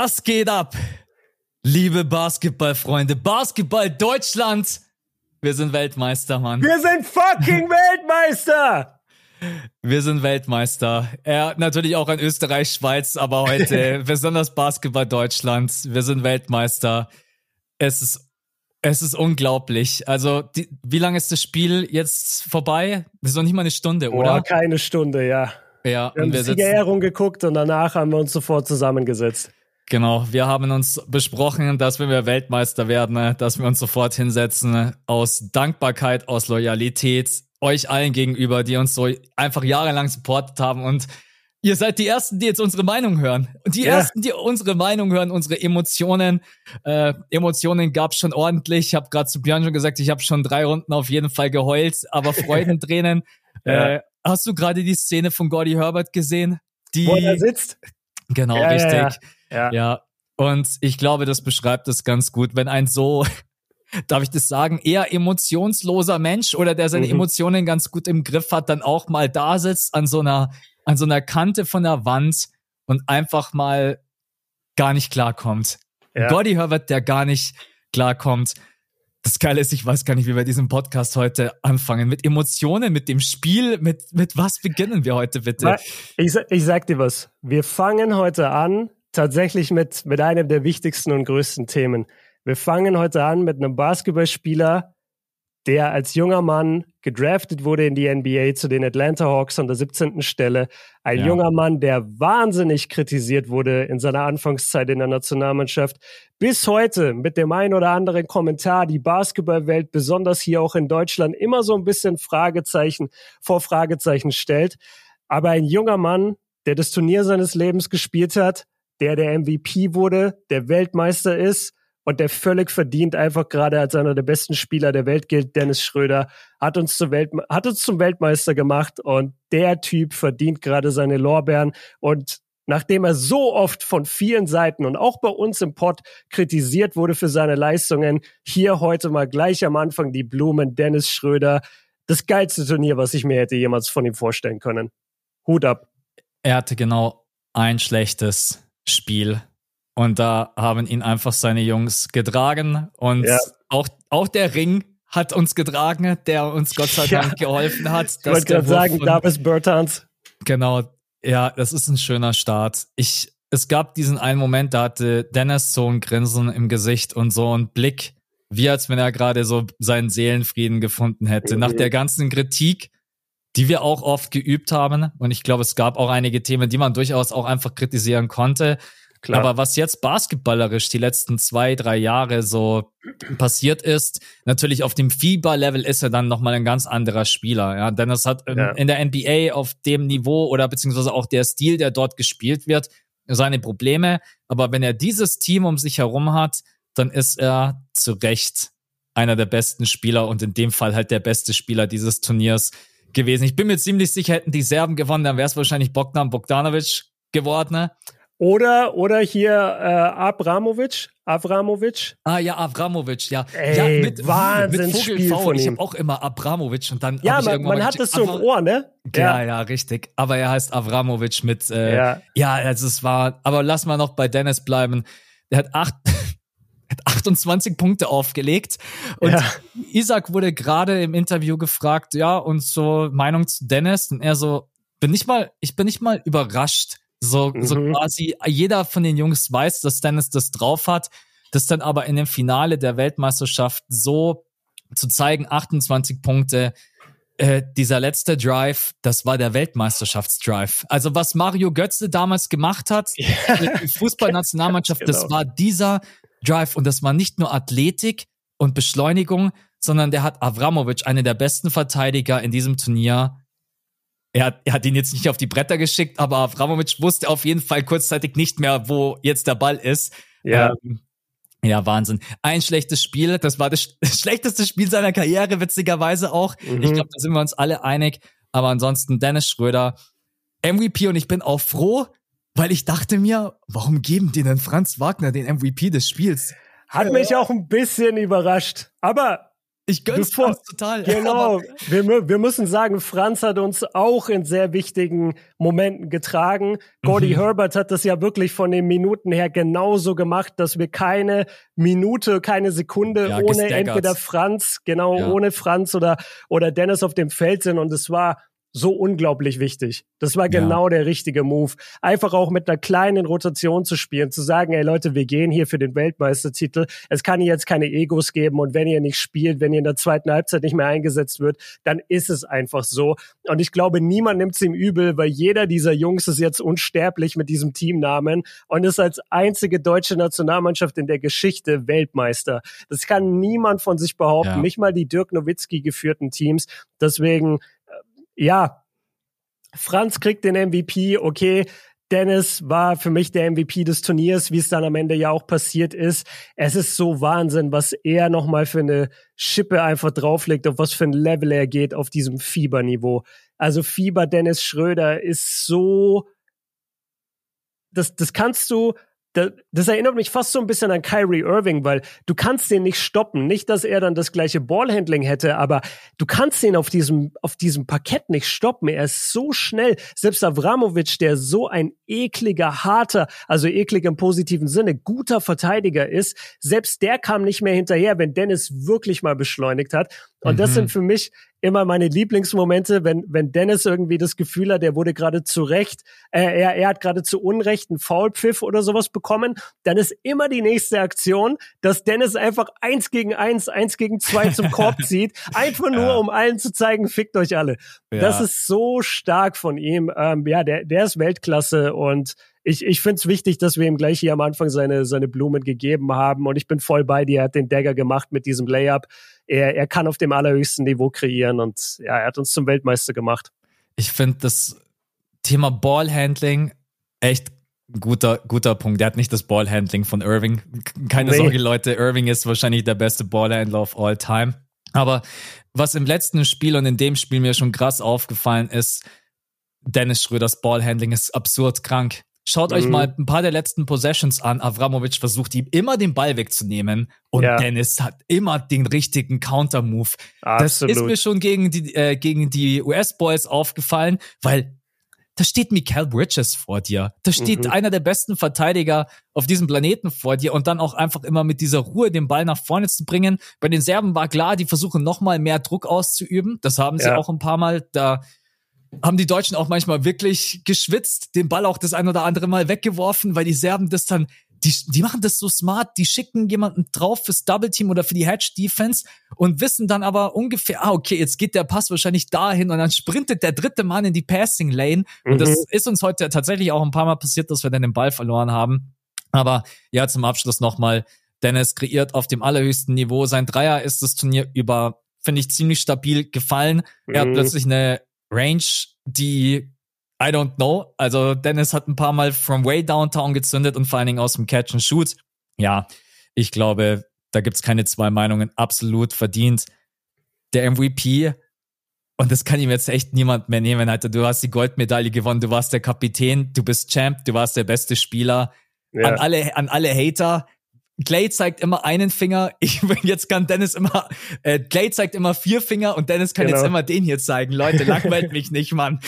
Was geht ab, liebe Basketballfreunde? Basketball Deutschland! Wir sind Weltmeister, Mann. Wir sind fucking Weltmeister! Wir sind Weltmeister. Ja, natürlich auch in Österreich, Schweiz, aber heute besonders Basketball Deutschland. Wir sind Weltmeister. Es ist, es ist unglaublich. Also, die, wie lange ist das Spiel jetzt vorbei? Das ist noch nicht mal eine Stunde, oder? keine Stunde, ja. Ja, Wir haben die Siegerehrung geguckt und danach haben wir uns sofort zusammengesetzt. Genau, wir haben uns besprochen, dass wenn wir Weltmeister werden, ne, dass wir uns sofort hinsetzen aus Dankbarkeit, aus Loyalität euch allen gegenüber, die uns so einfach jahrelang supportet haben und ihr seid die Ersten, die jetzt unsere Meinung hören. Und die Ja. Ersten, die unsere Meinung hören, unsere Emotionen. Äh, Emotionen gab's schon ordentlich. Ich habe gerade zu Björn schon gesagt, ich habe schon drei Runden auf jeden Fall geheult, aber Freudentränen. Ja. äh, hast du gerade die Szene von Gordy Herbert gesehen? Die, Wo er sitzt? genau, ja, richtig. Ja. Ja, und ich glaube, das beschreibt es ganz gut, wenn ein so, darf ich das sagen, eher emotionsloser Mensch oder der seine Mhm. Emotionen ganz gut im Griff hat, dann auch mal da sitzt an so einer, an so einer Kante von der Wand und einfach mal gar nicht klarkommt. Ja. Gordy Herbert, der gar nicht klarkommt. Das Geile ist, ich weiß gar nicht, wie wir diesen Podcast heute anfangen. Mit Emotionen, mit dem Spiel, mit, mit was beginnen wir heute bitte? Ich, ich sag dir was. Wir fangen heute an, tatsächlich mit, mit einem der wichtigsten und größten Themen. Wir fangen heute an mit einem Basketballspieler, der als junger Mann gedraftet wurde in die NBA zu den Atlanta Hawks an der 17. Stelle. Ein Ja. junger Mann, der wahnsinnig kritisiert wurde in seiner Anfangszeit in der Nationalmannschaft. Bis heute mit dem ein oder anderen Kommentar die Basketballwelt, besonders hier auch in Deutschland, immer so ein bisschen Fragezeichen vor Fragezeichen stellt. Aber ein junger Mann, der das Turnier seines Lebens gespielt hat, der der MVP wurde, der Weltmeister ist und der völlig verdient einfach gerade als einer der besten Spieler der Welt gilt, Dennis Schröder, hat uns, zur Welt, hat uns zum Weltmeister gemacht und der Typ verdient gerade seine Lorbeeren und nachdem er so oft von vielen Seiten und auch bei uns im Pod kritisiert wurde für seine Leistungen, hier heute mal gleich am Anfang die Blumen, Dennis Schröder, das geilste Turnier, was ich mir hätte jemals von ihm vorstellen können. Hut ab. er hatte genau ein schlechtes Spiel. Und da haben ihn einfach seine Jungs getragen. Und Ja. auch, auch der Ring hat uns getragen, der uns Gott sei Ja. Dank geholfen hat. Ich wollte gerade sagen, von- Davis Bertans. Genau. Ja, das ist ein schöner Start. Ich, es gab diesen einen Moment, da hatte Dennis so ein Grinsen im Gesicht und so einen Blick, wie als wenn er gerade so seinen Seelenfrieden gefunden hätte. Nach Mhm. der ganzen Kritik, die wir auch oft geübt haben. Und ich glaube, es gab auch einige Themen, die man durchaus auch einfach kritisieren konnte. Klar. Aber was jetzt basketballerisch die letzten zwei, drei Jahre so passiert ist, natürlich auf dem Fieber-Level ist er dann nochmal ein ganz anderer Spieler. Ja, denn es hat Ja. in der NBA auf dem Niveau oder beziehungsweise auch der Stil, der dort gespielt wird, seine Probleme. Aber wenn er dieses Team um sich herum hat, dann ist er zu Recht einer der besten Spieler und in dem Fall halt der beste Spieler dieses Turniers gewesen. Ich bin mir ziemlich sicher, hätten die Serben gewonnen, dann wäre es wahrscheinlich Bogdan Bogdanovic geworden. Ne? Oder, oder hier äh, Abramovic. Avramovic. Ah ja, Avramovic, ja. Ey, ja, mit, Wahnsinnsspiel mit Vogel V. von Ich ihm. habe auch immer Abramovic und dann Ja, ich man, man hat das so im Ohr, ne? Ja, ja, richtig. Aber er heißt Avramovic mit, äh, ja. Ja. also es war, aber lass mal noch bei Dennis bleiben. Der hat acht, hat 28 Punkte aufgelegt und Ja. Isaac wurde gerade im Interview gefragt, ja, und so Meinung zu Dennis und er so, bin nicht mal, ich bin nicht mal überrascht. So, so Mhm. quasi jeder von den Jungs weiß, dass Dennis das drauf hat, das dann aber in dem Finale der Weltmeisterschaft so zu zeigen, 28 Punkte, äh, dieser letzte Drive, das war der Weltmeisterschaftsdrive. Also was Mario Götze damals gemacht hat, die Fußballnationalmannschaft, Ganz das genau. war dieser Drive und das war nicht nur Athletik und Beschleunigung, sondern der hat Avramovic, einen der besten Verteidiger in diesem Turnier. Er hat, er hat ihn jetzt nicht auf die Bretter geschickt, aber Avramovic wusste auf jeden Fall kurzzeitig nicht mehr, wo jetzt der Ball ist. Ja. Ähm, ja, Wahnsinn. Ein schlechtes Spiel, das war das sch- schlechteste Spiel seiner Karriere, witzigerweise auch. Mhm. Ich glaube, da sind wir uns alle einig. Aber ansonsten Dennis Schröder, MVP und ich bin auch froh, weil ich dachte mir, warum geben die denn Franz Wagner den MVP des Spiels? Hat mich auch ein bisschen überrascht. Aber Ich gönn's Bevor- Franz total. Genau. Wir, wir müssen sagen, Franz hat uns auch in sehr wichtigen Momenten getragen. Gordy Mhm. Herbert hat das ja wirklich von den Minuten her genauso gemacht, dass wir keine Minute, keine Sekunde Ja, ohne gestaggert. entweder Franz, genau, Ja. ohne Franz oder, oder Dennis auf dem Feld sind. Und es war so unglaublich wichtig. Das war Ja. genau der richtige Move. Einfach auch mit einer kleinen Rotation zu spielen, zu sagen, ey Leute, wir gehen hier für den Weltmeistertitel. Es kann jetzt keine Egos geben und wenn ihr nicht spielt, wenn ihr in der zweiten Halbzeit nicht mehr eingesetzt wird, dann ist es einfach so. Und ich glaube, niemand nimmt es ihm übel, weil jeder dieser Jungs ist jetzt unsterblich mit diesem Teamnamen und ist als einzige deutsche Nationalmannschaft in der Geschichte Weltmeister. Das kann niemand von sich behaupten, Ja. nicht mal die Dirk Nowitzki geführten Teams. Deswegen ja, Franz kriegt den MVP, okay. Dennis war für mich der MVP des Turniers, wie es dann am Ende ja auch passiert ist. Es ist so Wahnsinn, was er nochmal für eine Schippe einfach drauflegt, auf was für ein Level er geht auf diesem Fieberniveau. Also Fieber Dennis Schröder ist so, das, das kannst du, das, das erinnert mich fast so ein bisschen an Kyrie Irving, weil du kannst den nicht stoppen. Nicht, dass er dann das gleiche Ballhandling hätte, aber du kannst ihn auf diesem, auf diesem Parkett nicht stoppen. Er ist so schnell. Selbst Avramovic, der so ein ekliger, harter, also eklig im positiven Sinne, guter Verteidiger ist, selbst der kam nicht mehr hinterher, wenn Dennis wirklich mal beschleunigt hat. Und das Mhm. sind für mich immer meine Lieblingsmomente, wenn, wenn Dennis irgendwie das Gefühl hat, er wurde gerade zu Recht, äh, er, er hat gerade zu Unrecht einen Foulpfiff oder sowas bekommen, dann ist immer die nächste Aktion, dass Dennis einfach eins gegen eins, eins gegen zwei zum Korb zieht, einfach nur, Ja. um allen zu zeigen, fickt euch alle. Ja. Das ist so stark von ihm. Ähm, ja, der, der ist Weltklasse und ich, ich finde es wichtig, dass wir ihm gleich hier am Anfang seine, seine Blumen gegeben haben und ich bin voll bei dir. Er hat den Dagger gemacht mit diesem Layup. Er, er kann auf dem allerhöchsten Niveau kreieren und ja, er hat uns zum Weltmeister gemacht. ich finde das Thema Ballhandling echt ein guter, guter Punkt. Der hat nicht das Ballhandling von Irving. Keine Nee. Sorge, Leute, Irving ist wahrscheinlich der beste Ballhandler of all time. Aber was im letzten Spiel und in dem Spiel mir schon krass aufgefallen ist, Dennis Schröders Ballhandling ist absurd krank. Schaut euch Mhm. mal ein paar der letzten Possessions an. Avramovic versucht ihm immer den Ball wegzunehmen und Ja. Dennis hat immer den richtigen Counter-Move. Das ist mir schon gegen die, äh, gegen die US-Boys aufgefallen, weil da steht Mikael Bridges vor dir. Da steht Mhm. einer der besten Verteidiger auf diesem Planeten vor dir und dann auch einfach immer mit dieser Ruhe den Ball nach vorne zu bringen. Bei den Serben war klar, die versuchen nochmal mehr Druck auszuüben. Das haben sie Ja. auch ein paar Mal. Da haben die Deutschen auch manchmal wirklich geschwitzt, den Ball auch das ein oder andere Mal weggeworfen, weil die Serben das dann, die, die machen das so smart, die schicken jemanden drauf fürs Double Team oder für die Hedge Defense und wissen dann aber ungefähr, ah, okay, jetzt geht der Pass wahrscheinlich dahin und dann sprintet der dritte Mann in die Passing Lane. Und Mhm. das ist uns heute tatsächlich auch ein paar Mal passiert, dass wir dann den Ball verloren haben. Aber ja, zum Abschluss nochmal. Dennis kreiert auf dem allerhöchsten Niveau. Sein Dreier ist das Turnier über, finde ich, ziemlich stabil gefallen. Er hat Mhm. plötzlich eine Range, die I don't know. Also Dennis hat ein paar Mal from way downtown gezündet und vor allen Dingen aus dem Catch and Shoot. Ja, ich glaube, da gibt's keine zwei Meinungen. Absolut verdient. Der MVP, und das kann ihm jetzt echt niemand mehr nehmen, Alter. Du hast die Goldmedaille gewonnen, du warst der Kapitän, du bist Champ, du warst der beste Spieler. An Ja. alle, an alle Hater. Clay zeigt immer einen Finger. Ich jetzt kann Dennis immer, äh, Clay zeigt immer vier Finger und Dennis kann Genau. jetzt immer den hier zeigen. Leute, langweilt mich nicht, Mann.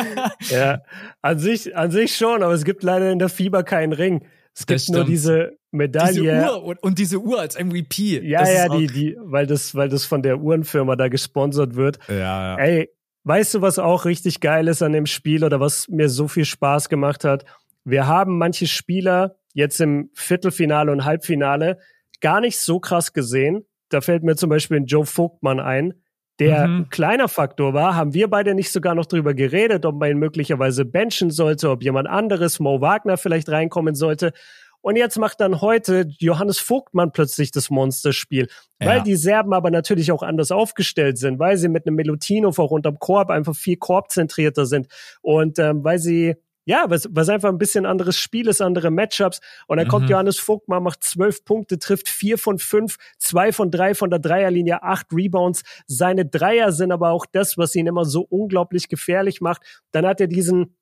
ja, an sich, an sich schon, aber es gibt leider in der Fieber keinen Ring. Es gibt nur diese Medaille. Diese Uhr und, und diese Uhr als MVP. Ja, Das ja, die, die, weil das, weil das von der Uhrenfirma da gesponsert wird. Ja, ja. Ey, weißt du, was auch richtig geil ist an dem Spiel oder was mir so viel Spaß gemacht hat? Wir haben manche Spieler jetzt im Viertelfinale und Halbfinale gar nicht so krass gesehen. Da fällt mir zum Beispiel ein Joe Vogtmann ein, der Mhm. ein kleiner Faktor war. Haben wir beide nicht sogar noch drüber geredet, ob man ihn möglicherweise benchen sollte, ob jemand anderes, Mo Wagner vielleicht reinkommen sollte. Und jetzt macht dann heute Johannes Vogtmann plötzlich das Monsterspiel. Weil Ja. die Serben aber natürlich auch anders aufgestellt sind, weil sie mit einem Melutinov auch unterm Korb einfach viel korbzentrierter sind. Und ähm, weil sie, ja, was, was einfach ein bisschen anderes Spiel ist, andere Matchups. Und dann kommt Mhm. Johannes Vogtmann, macht zwölf Punkte, trifft vier von fünf, zwei von drei von der Dreierlinie, acht Rebounds. Seine Dreier sind aber auch das, was ihn immer so unglaublich gefährlich macht. Dann hat er diesen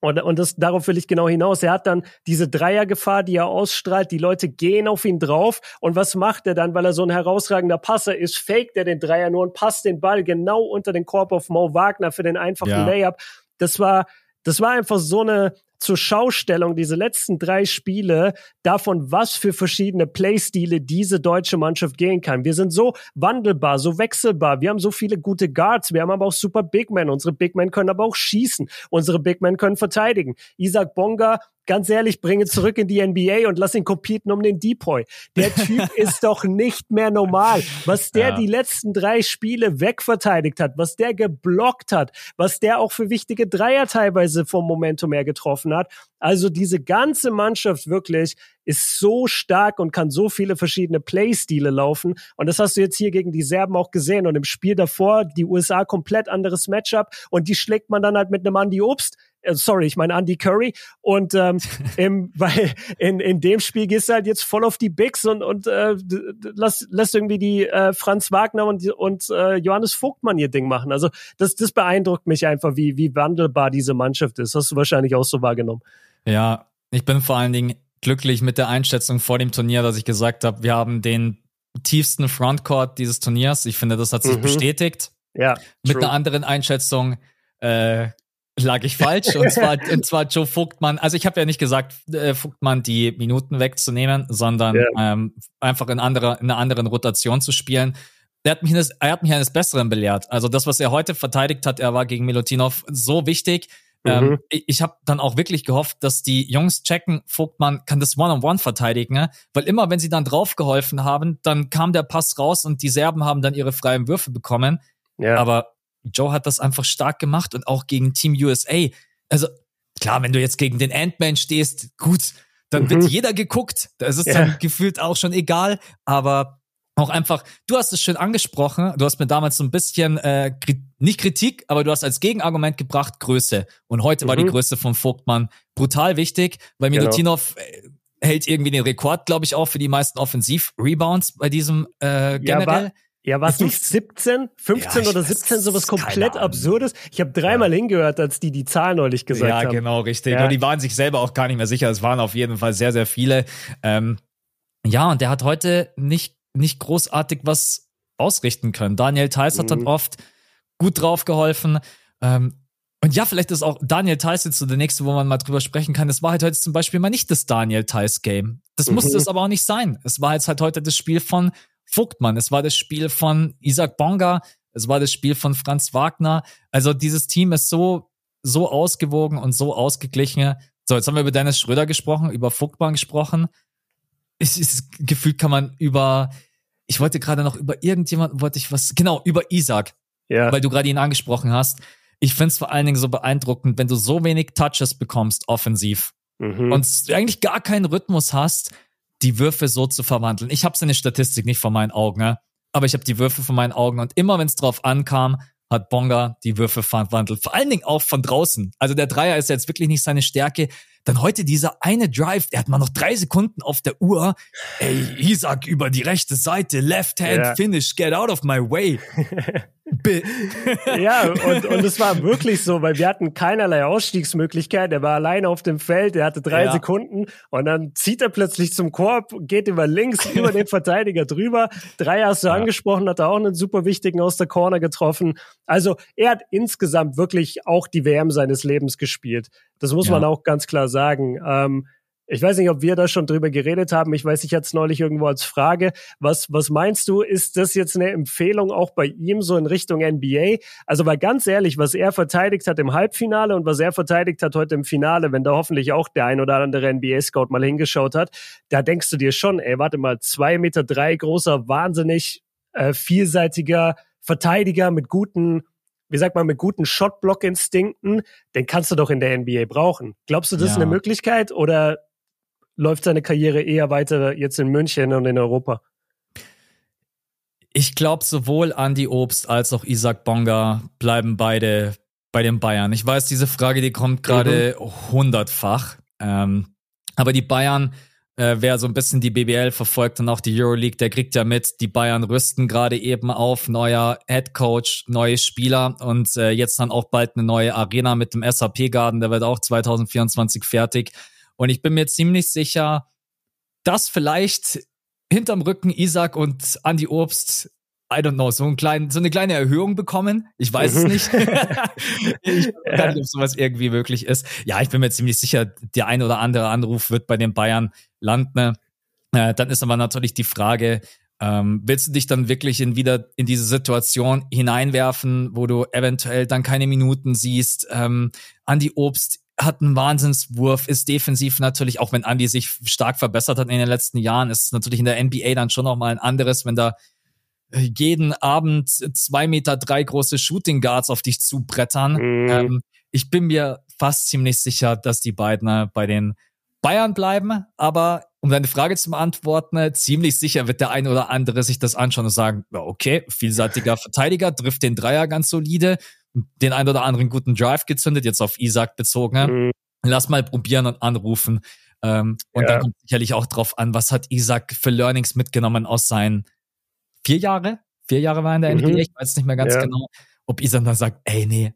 Und, und das, darauf will ich genau hinaus. Er hat dann diese Dreiergefahr, die er ausstrahlt. Die Leute gehen auf ihn drauf. Und was macht er dann, weil er so ein herausragender Passer ist? Faked er den Dreier nur und passt den Ball genau unter den Korb auf Mo Wagner für den einfachen ja. Layup. Das war, das war einfach so eine, zur Schaustellung diese letzten drei Spiele davon, was für verschiedene Playstile diese deutsche Mannschaft gehen kann. Wir sind so wandelbar, so wechselbar. Wir haben so viele gute Guards. Wir haben aber auch super Big Men. Unsere Big Men können aber auch schießen. Unsere Big Men können verteidigen. Isaac Bonga ganz ehrlich, bringe zurück in die NBA und lass ihn competen um den Depoy. Der Typ ist doch nicht mehr normal. Was der ja. die letzten drei Spiele wegverteidigt hat, was der geblockt hat, was der auch für wichtige Dreier teilweise vom Momentum her getroffen hat. Also diese ganze Mannschaft wirklich ist so stark und kann so viele verschiedene Playstile laufen. Und das hast du jetzt hier gegen die Serben auch gesehen. Und im Spiel davor, die USA komplett anderes Matchup. Und die schlägt man dann halt mit einem Andy Obst, sorry, ich meine Andy Curry. Und ähm, im, weil in, in dem Spiel gehst du halt jetzt voll auf die Bigs und, und äh, lass, lässt irgendwie die äh, Franz Wagner und, und äh, Johannes Vogtmann ihr Ding machen. Also das, das beeindruckt mich einfach, wie, wie wandelbar diese Mannschaft ist. Hast du wahrscheinlich auch so wahrgenommen. Ja, ich bin vor allen Dingen glücklich mit der Einschätzung vor dem Turnier, dass ich gesagt habe, wir haben den tiefsten Frontcourt dieses Turniers. Ich finde, das hat sich mhm. bestätigt. Ja. Mit einer anderen Einschätzung äh, lag ich falsch. und zwar, und zwar Joe Vogtmann. Also ich habe ja nicht gesagt, äh, Vogtmann die Minuten wegzunehmen, sondern ja. ähm, einfach in, anderer, in einer anderen Rotation zu spielen. Er hat, mich eines, er hat mich eines Besseren belehrt. Also das, was er heute verteidigt hat, er war gegen Milutinov so wichtig. Ähm, mhm. Ähm, ich ich habe dann auch wirklich gehofft, dass die Jungs checken, Vogtmann kann das One-on-One -on -One verteidigen, ne? weil immer, wenn sie dann draufgeholfen haben, dann kam der Pass raus und die Serben haben dann ihre freien Würfe bekommen. Ja. Aber Joe hat das einfach stark gemacht und auch gegen Team USA. Also klar, wenn du jetzt gegen den Ant-Man stehst, gut, dann mhm. wird jeder geguckt. Da ist es ja. dann gefühlt auch schon egal. Aber auch einfach, du hast es schön angesprochen, du hast mir damals so ein bisschen, äh, nicht Kritik, aber du hast als Gegenargument gebracht Größe. Und heute mhm. war die mhm. Größe von Vogtmann brutal wichtig, weil genau. Milutinov genau. hält irgendwie den Rekord, glaube ich, auch für die meisten Offensiv-Rebounds bei diesem äh, generell. Ja, ja, war es nicht 17, 15 ja, oder 17, sowas komplett Absurdes? Ich habe dreimal ja. hingehört, als die die Zahl neulich gesagt ja, haben. Ja, genau, richtig. Ja. Und die waren sich selber auch gar nicht mehr sicher. Es waren auf jeden Fall sehr, sehr viele. Ähm, ja, und der hat heute nicht, nicht großartig was ausrichten können. Daniel Theiss mhm. hat dann mhm. oft gut drauf geholfen. Ähm, und ja, vielleicht ist auch Daniel Theiss jetzt so der nächste, wo man mal drüber sprechen kann. Es war halt heute zum Beispiel mal nicht das Daniel Theiss Game. Das mhm. musste es aber auch nicht sein. Es war jetzt halt heute das Spiel von Vogtmann, es war das Spiel von Isaac Bonga, es war das Spiel von Franz Wagner. Also dieses Team ist so, so ausgewogen und so ausgeglichen. So, jetzt haben wir über Dennis Schröder gesprochen, über Vogtmann gesprochen. Es ist gefühlt kann man über, ich wollte gerade noch über irgendjemanden, wollte ich was, genau, über Isaac. Ja. Weil du gerade ihn angesprochen hast. Ich finde es vor allen Dingen so beeindruckend, wenn du so wenig Touches bekommst offensiv mhm. und eigentlich gar keinen Rhythmus hast, die Würfe so zu verwandeln. Ich habe seine Statistik nicht vor meinen Augen, ne? aber ich habe die Würfe vor meinen Augen und immer wenn es drauf ankam, hat Bonga die Würfe verwandelt. Vor allen Dingen auch von draußen. Also der Dreier ist jetzt wirklich nicht seine Stärke. Dann heute dieser eine Drive, der hat mal noch drei Sekunden auf der Uhr. Ey, Isaac über die rechte Seite, Left Hand ja. Finish, get out of my way. ja, und, und es war wirklich so, weil wir hatten keinerlei Ausstiegsmöglichkeit. Er war alleine auf dem Feld, er hatte drei ja. Sekunden und dann zieht er plötzlich zum Korb, geht über links, über den Verteidiger drüber. Drei hast du ja. angesprochen, hat er auch einen super wichtigen aus der Corner getroffen. Also er hat insgesamt wirklich auch die WM seines Lebens gespielt. Das muss ja. man auch ganz klar sagen. Ähm, ich weiß nicht, ob wir da schon drüber geredet haben. Ich weiß, ich hatte es neulich irgendwo als Frage. Was, was meinst du, ist das jetzt eine Empfehlung auch bei ihm so in Richtung NBA? Also, weil ganz ehrlich, was er verteidigt hat im Halbfinale und was er verteidigt hat heute im Finale, wenn da hoffentlich auch der ein oder andere NBA-Scout mal hingeschaut hat, da denkst du dir schon, ey, warte mal, zwei Meter drei großer, wahnsinnig äh, vielseitiger Verteidiger mit guten wie sagt man, mit guten Shotblock-Instinkten, den kannst du doch in der NBA brauchen. Glaubst du, das ja. ist eine Möglichkeit oder läuft seine Karriere eher weiter jetzt in München und in Europa? Ich glaube, sowohl Andy Obst als auch Isaac Bonga bleiben beide bei den Bayern. Ich weiß, diese Frage, die kommt gerade mhm. hundertfach. Ähm, aber die Bayern äh, wer so ein bisschen die BBL verfolgt und auch die Euroleague, der kriegt ja mit, die Bayern rüsten gerade eben auf, neuer Head Coach, neue Spieler und äh, jetzt dann auch bald eine neue Arena mit dem SAP Garden, der wird auch 2024 fertig. Und ich bin mir ziemlich sicher, dass vielleicht hinterm Rücken Isaac und Andy Obst I don't know, so, einen kleinen, so eine kleine Erhöhung bekommen. Ich weiß es nicht. ich weiß nicht, ob sowas irgendwie möglich ist. Ja, ich bin mir ziemlich sicher, der ein oder andere Anruf wird bei den Bayern landen. Äh, dann ist aber natürlich die Frage, ähm, willst du dich dann wirklich in wieder in diese Situation hineinwerfen, wo du eventuell dann keine Minuten siehst? Ähm, Andi Obst hat einen Wahnsinnswurf, ist defensiv natürlich, auch wenn Andi sich stark verbessert hat in den letzten Jahren, ist es natürlich in der NBA dann schon nochmal ein anderes, wenn da jeden Abend zwei Meter drei große Shooting Guards auf dich zubrettern. Mhm. Ähm, ich bin mir fast ziemlich sicher, dass die beiden äh, bei den Bayern bleiben, aber um deine Frage zu beantworten, ziemlich sicher wird der eine oder andere sich das anschauen und sagen, okay, vielseitiger Verteidiger, trifft den Dreier ganz solide, den ein oder anderen guten Drive gezündet, jetzt auf Isaac bezogen. Mhm. Lass mal probieren und anrufen. Ähm, und ja. dann kommt sicherlich auch drauf an, was hat Isaac für Learnings mitgenommen aus seinen vier Jahre? Vier Jahre war in der NBA, mhm. ich weiß nicht mehr ganz ja. genau, ob Isaac dann sagt, ey, nee,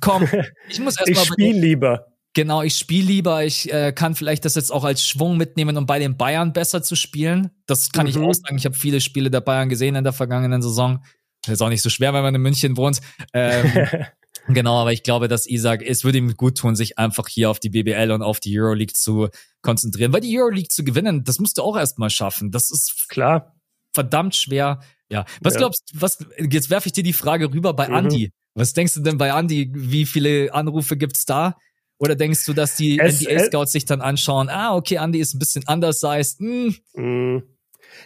komm, ich muss erstmal. ich spiele lieber. Genau, ich spiele lieber. Ich äh, kann vielleicht das jetzt auch als Schwung mitnehmen, um bei den Bayern besser zu spielen. Das kann mhm. ich auch sagen. Ich habe viele Spiele der Bayern gesehen in der vergangenen Saison. Das ist auch nicht so schwer, wenn man in München wohnt. Ähm, genau, aber ich glaube, dass Isaac, es würde ihm gut tun, sich einfach hier auf die BBL und auf die Euroleague zu konzentrieren. Weil die Euroleague zu gewinnen, das musst du auch erstmal schaffen. Das ist klar verdammt schwer. Ja. Was ja. glaubst du, was, jetzt werfe ich dir die Frage rüber bei mhm. Andy. Was denkst du denn bei Andy? Wie viele Anrufe gibt's da? Oder denkst du, dass die NBA-Scouts sich dann anschauen, ah, okay, Andy ist ein bisschen undersized. Hm. Mm.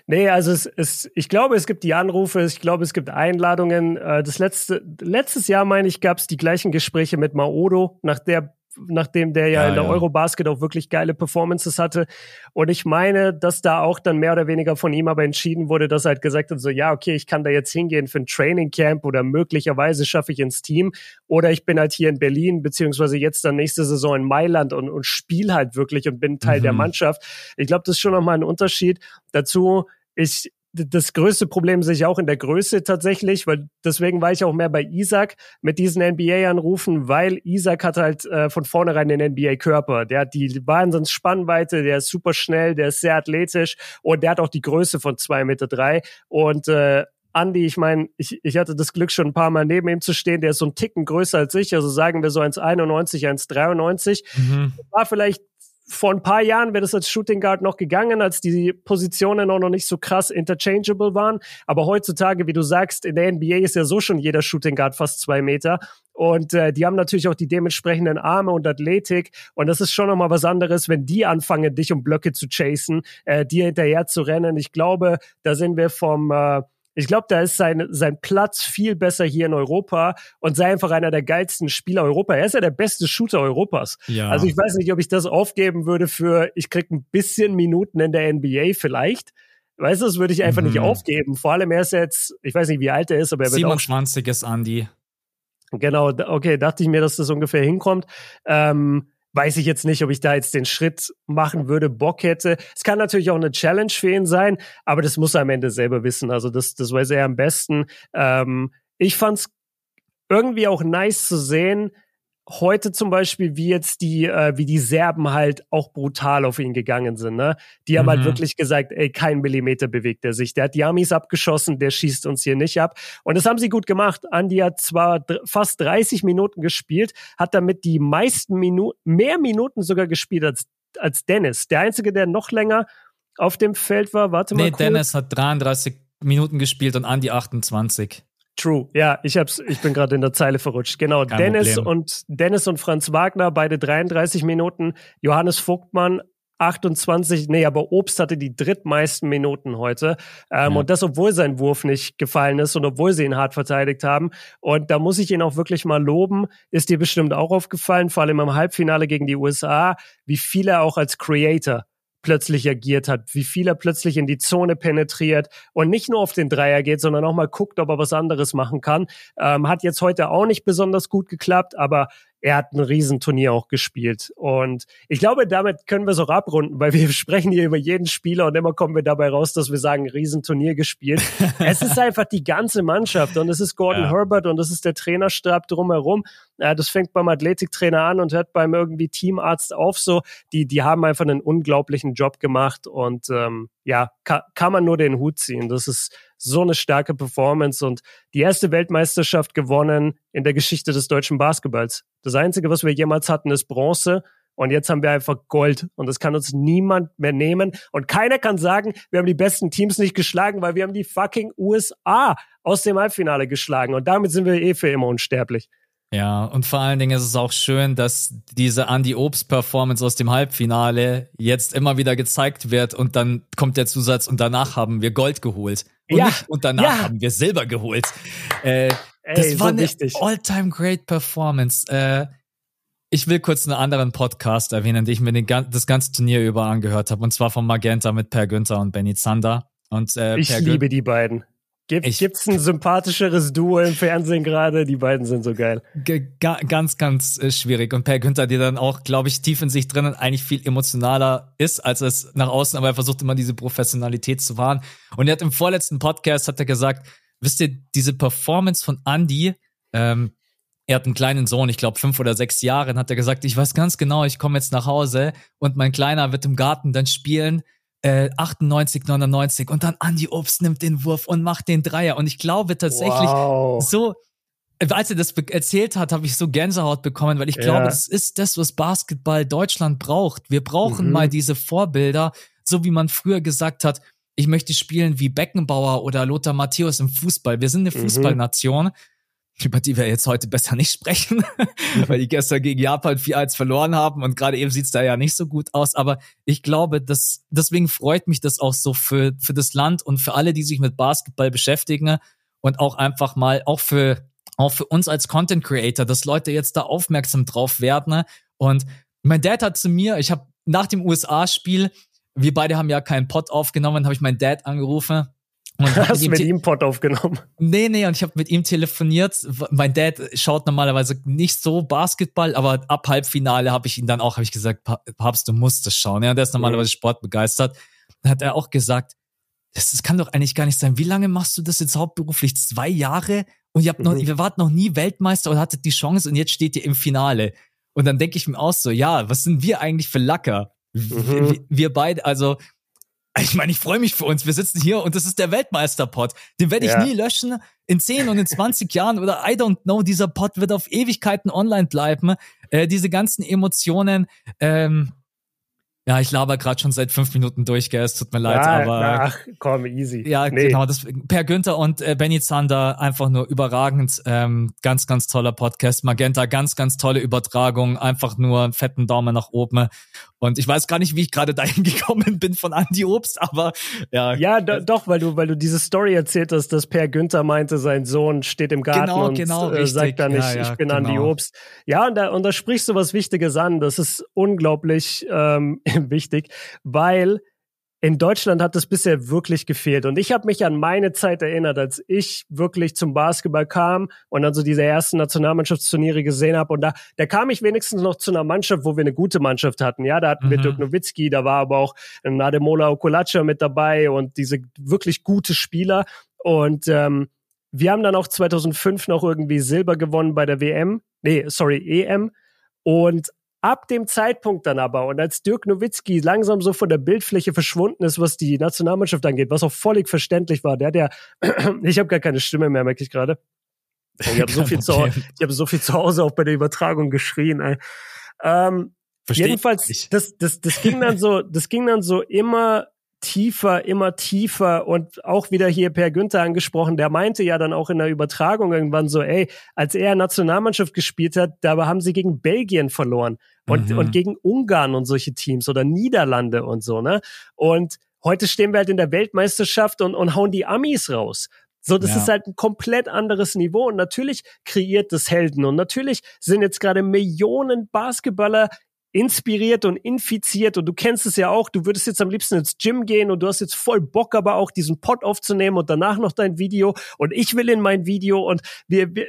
Nee, also es ist, ich glaube, es gibt die Anrufe, ich glaube, es gibt Einladungen. Äh, das letzte, letztes Jahr, meine ich, gab es die gleichen Gespräche mit Maodo, nach der nachdem der ja, ja in der ja. Eurobasket auch wirklich geile Performances hatte. Und ich meine, dass da auch dann mehr oder weniger von ihm aber entschieden wurde, dass er halt gesagt hat, so, ja, okay, ich kann da jetzt hingehen für ein Training Camp oder möglicherweise schaffe ich ins Team oder ich bin halt hier in Berlin, beziehungsweise jetzt dann nächste Saison in Mailand und, und spiele halt wirklich und bin Teil mhm. der Mannschaft. Ich glaube, das ist schon nochmal ein Unterschied. Dazu, ich, das größte Problem sehe ich auch in der Größe tatsächlich, weil deswegen war ich auch mehr bei Isaac mit diesen NBA-Anrufen, weil Isaac hat halt äh, von vornherein den NBA-Körper. Der hat die Wahnsinns-Spannweite, der ist super schnell, der ist sehr athletisch und der hat auch die Größe von zwei Meter drei und äh, Andy, ich meine, ich, ich hatte das Glück, schon ein paar Mal neben ihm zu stehen. Der ist so ein Ticken größer als ich, also sagen wir so 1,91, 1,93. Mhm. War vielleicht vor ein paar Jahren wäre das als Shooting Guard noch gegangen, als die Positionen auch noch nicht so krass interchangeable waren. Aber heutzutage, wie du sagst, in der NBA ist ja so schon jeder Shooting Guard fast zwei Meter. Und äh, die haben natürlich auch die dementsprechenden Arme und Athletik. Und das ist schon nochmal was anderes, wenn die anfangen, dich um Blöcke zu chasen, äh, dir hinterher zu rennen. Ich glaube, da sind wir vom äh, ich glaube, da ist sein, sein Platz viel besser hier in Europa und sei einfach einer der geilsten Spieler Europa. Er ist ja der beste Shooter Europas. Ja. Also ich weiß nicht, ob ich das aufgeben würde für, ich krieg ein bisschen Minuten in der NBA vielleicht. Weißt du, das würde ich einfach mhm. nicht aufgeben. Vor allem er ist jetzt, ich weiß nicht, wie alt er ist, aber er wird 27 ist Andy. Genau, okay, dachte ich mir, dass das ungefähr hinkommt. Ähm, weiß ich jetzt nicht, ob ich da jetzt den Schritt machen würde, Bock hätte. Es kann natürlich auch eine Challenge für ihn sein, aber das muss er am Ende selber wissen. Also das, das weiß er am besten. Ähm, ich fand's irgendwie auch nice zu sehen, heute zum Beispiel, wie jetzt die, äh, wie die Serben halt auch brutal auf ihn gegangen sind, ne? Die haben halt mhm. halt wirklich gesagt, ey, kein Millimeter bewegt er sich. Der hat die Amis abgeschossen, der schießt uns hier nicht ab. Und das haben sie gut gemacht. Andi hat zwar fast 30 Minuten gespielt, hat damit die meisten Minuten, mehr Minuten sogar gespielt als, als Dennis. Der Einzige, der noch länger auf dem Feld war, warte mal. Nee. Dennis hat 33 Minuten gespielt und Andi 28. True, ja, ich hab's, ich bin gerade in der Zeile verrutscht. Genau, Kein Dennis Problem. und Dennis und Franz Wagner, beide 33 Minuten. Johannes Vogtmann 28, nee, aber Obst hatte die drittmeisten Minuten heute. Ähm, ja. Und das, obwohl sein Wurf nicht gefallen ist und obwohl sie ihn hart verteidigt haben. Und da muss ich ihn auch wirklich mal loben. Ist dir bestimmt auch aufgefallen, vor allem im Halbfinale gegen die USA, wie viel er auch als Creator plötzlich agiert hat, wie viel er plötzlich in die Zone penetriert und nicht nur auf den Dreier geht, sondern auch mal guckt, ob er was anderes machen kann. Ähm, hat jetzt heute auch nicht besonders gut geklappt, aber er hat ein Riesenturnier auch gespielt. Und ich glaube, damit können wir es auch abrunden, weil wir sprechen hier über jeden Spieler und immer kommen wir dabei raus, dass wir sagen, Riesenturnier gespielt. es ist einfach die ganze Mannschaft und es ist Gordon ja. Herbert und es ist der Trainerstab drumherum. Ja, das fängt beim Athletiktrainer an und hört beim irgendwie Teamarzt auf. So, die, die haben einfach einen unglaublichen Job gemacht und ähm, ja, kann, kann man nur den Hut ziehen. Das ist so eine starke Performance und die erste Weltmeisterschaft gewonnen in der Geschichte des deutschen Basketballs. Das Einzige, was wir jemals hatten, ist Bronze. Und jetzt haben wir einfach Gold. Und das kann uns niemand mehr nehmen. Und keiner kann sagen, wir haben die besten Teams nicht geschlagen, weil wir haben die fucking USA aus dem Halbfinale geschlagen. Und damit sind wir eh für immer unsterblich. Ja, und vor allen Dingen ist es auch schön, dass diese Andy Obst Performance aus dem Halbfinale jetzt immer wieder gezeigt wird und dann kommt der Zusatz und danach haben wir Gold geholt. Und, ja. nicht, und danach ja. haben wir Silber geholt. Äh, Ey, das war so eine all-time great Performance. Äh, ich will kurz einen anderen Podcast erwähnen, den ich mir den, das ganze Turnier über angehört habe, und zwar von Magenta mit Per Günther und Benny Zander. Und, äh, ich per liebe Gün die beiden. Gibt, ich, gibt's ein sympathischeres Duo im Fernsehen gerade? Die beiden sind so geil. Ganz, ganz äh, schwierig. Und Per Günther, der dann auch, glaube ich, tief in sich drinnen eigentlich viel emotionaler ist, als es nach außen, aber er versucht immer diese Professionalität zu wahren. Und er hat im vorletzten Podcast, hat er gesagt, wisst ihr, diese Performance von Andy, ähm, er hat einen kleinen Sohn, ich glaube fünf oder sechs Jahre, und hat er gesagt, ich weiß ganz genau, ich komme jetzt nach Hause und mein Kleiner wird im Garten dann spielen äh, 98, 99 und dann Andy Obst nimmt den Wurf und macht den Dreier. Und ich glaube tatsächlich, wow. so, als er das erzählt hat, habe ich so Gänsehaut bekommen, weil ich glaube, ja. das ist das, was Basketball Deutschland braucht. Wir brauchen mhm. mal diese Vorbilder, so wie man früher gesagt hat, ich möchte spielen wie Beckenbauer oder Lothar Matthäus im Fußball. Wir sind eine mhm. Fußballnation über die wir jetzt heute besser nicht sprechen, weil die gestern gegen Japan 4-1 verloren haben und gerade eben sieht's da ja nicht so gut aus. Aber ich glaube, dass deswegen freut mich das auch so für, für das Land und für alle, die sich mit Basketball beschäftigen und auch einfach mal, auch für, auch für uns als Content Creator, dass Leute jetzt da aufmerksam drauf werden. Und mein Dad hat zu mir, ich habe nach dem USA-Spiel, wir beide haben ja keinen Pod aufgenommen, habe ich meinen Dad angerufen und Hast du mit ihm Pod aufgenommen? Nee, nee, und ich habe mit ihm telefoniert. Mein Dad schaut normalerweise nicht so Basketball, aber ab Halbfinale habe ich ihn dann auch, habe ich gesagt, Papst, du musst es schauen. Ja, der ist normalerweise mhm. sportbegeistert. Dann hat er auch gesagt, das, das, kann doch eigentlich gar nicht sein. Wie lange machst du das jetzt hauptberuflich? Zwei Jahre? Und ihr habt noch, mhm. ihr wart noch nie Weltmeister und hattet die Chance und jetzt steht ihr im Finale. Und dann denke ich mir auch so, ja, was sind wir eigentlich für Lacker? Mhm. Wir, wir beide, also ich meine, ich freue mich für uns. Wir sitzen hier und das ist der Weltmeister-Pod. Den werde ich ja. nie löschen. In 10 und in 20 Jahren oder I don't know, dieser Pod wird auf Ewigkeiten online bleiben. Äh, diese ganzen Emotionen, ähm, ja, ich laber gerade schon seit fünf Minuten durch, gell? Es tut mir leid, ja, aber. Ach, komm, easy. Ja, nee. genau. Das, per Günther und äh, Benny Zander einfach nur überragend. Ähm, ganz, ganz toller Podcast. Magenta, ganz, ganz tolle Übertragung. Einfach nur einen fetten Daumen nach oben. Und ich weiß gar nicht, wie ich gerade dahin gekommen bin von Andy Obst, aber ja. Ja, do, doch, weil du, weil du diese Story erzählt hast, dass Per Günther meinte, sein Sohn steht im Garten genau, und genau, äh, sagt dann, ja, ich, ja, ich bin genau. Andy Obst. Ja, und da, und da sprichst du was Wichtiges an. Das ist unglaublich ähm, wichtig, weil in Deutschland hat das bisher wirklich gefehlt. Und ich habe mich an meine Zeit erinnert, als ich wirklich zum Basketball kam und dann so diese ersten Nationalmannschaftsturniere gesehen habe. Und da, da kam ich wenigstens noch zu einer Mannschaft, wo wir eine gute Mannschaft hatten. Ja, da hatten mhm. wir Dirk Nowitzki, da war aber auch Nademola Okolacha mit dabei und diese wirklich gute Spieler. Und ähm, wir haben dann auch 2005 noch irgendwie Silber gewonnen bei der WM. Nee, sorry, EM. Und Ab dem Zeitpunkt dann aber und als Dirk Nowitzki langsam so von der Bildfläche verschwunden ist, was die Nationalmannschaft angeht, was auch völlig verständlich war, der hat ja, ich habe gar keine Stimme mehr, merke ich gerade. Ich habe so viel zu, ich habe so viel zu Hause auch bei der Übertragung geschrien. Ey. Ähm, jedenfalls, das, das, das ging dann so, das ging dann so immer tiefer, immer tiefer und auch wieder hier Per Günther angesprochen, der meinte ja dann auch in der Übertragung irgendwann so, ey, als er Nationalmannschaft gespielt hat, da haben sie gegen Belgien verloren und, mhm. und gegen Ungarn und solche Teams oder Niederlande und so, ne? Und heute stehen wir halt in der Weltmeisterschaft und, und hauen die Amis raus. So, das ja. ist halt ein komplett anderes Niveau und natürlich kreiert das Helden und natürlich sind jetzt gerade Millionen Basketballer inspiriert und infiziert. Und du kennst es ja auch, du würdest jetzt am liebsten ins Gym gehen und du hast jetzt voll Bock aber auch diesen Pod aufzunehmen und danach noch dein Video. Und ich will in mein Video und wir, wir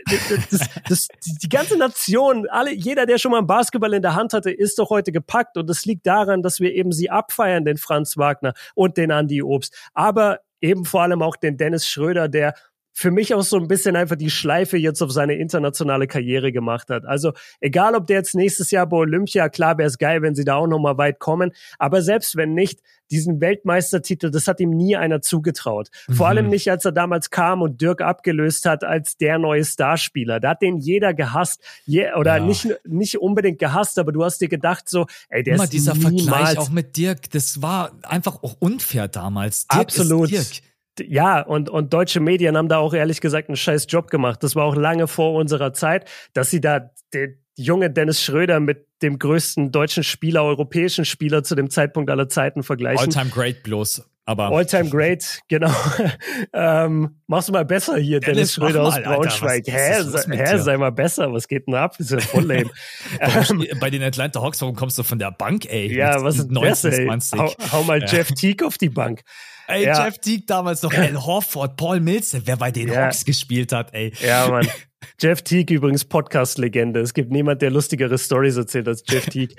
das, das, die ganze Nation, alle, jeder, der schon mal einen Basketball in der Hand hatte, ist doch heute gepackt. Und das liegt daran, dass wir eben sie abfeiern, den Franz Wagner und den Andy Obst, aber eben vor allem auch den Dennis Schröder, der für mich auch so ein bisschen einfach die Schleife jetzt auf seine internationale Karriere gemacht hat. Also egal, ob der jetzt nächstes Jahr bei Olympia, klar wäre es geil, wenn sie da auch noch mal weit kommen, aber selbst wenn nicht, diesen Weltmeistertitel, das hat ihm nie einer zugetraut. Mhm. Vor allem nicht, als er damals kam und Dirk abgelöst hat als der neue Starspieler. Da hat den jeder gehasst, Je oder ja. nicht nicht unbedingt gehasst, aber du hast dir gedacht so, ey, der Immer ist dieser niemals Vergleich auch mit Dirk, das war einfach auch unfair damals. Dirk Absolut. Dirk ja, und, und deutsche Medien haben da auch ehrlich gesagt einen scheiß Job gemacht. Das war auch lange vor unserer Zeit, dass sie da den junge Dennis Schröder mit dem größten deutschen Spieler, europäischen Spieler zu dem Zeitpunkt aller Zeiten vergleichen. All-time great bloß. Aber All-time great, genau. ähm, machst du mal besser hier, Dennis, Dennis Schröder aus Braunschweig. Alter, was, hä, hä sei mal besser, was geht denn ab? Das ist ja voll lame. ähm, Bei den Atlanta Hawks, warum kommst du von der Bank, ey? Ja, was ist 19, das, ey? Hau, hau mal ja. Jeff Teague auf die Bank. Ey, ja. Jeff Teague damals noch, Al Horford, Paul Mills, wer bei den ja. Hawks gespielt hat, ey. Ja, Mann. Jeff Teague übrigens Podcast-Legende. Es gibt niemand, der lustigere Stories erzählt als Jeff Teague.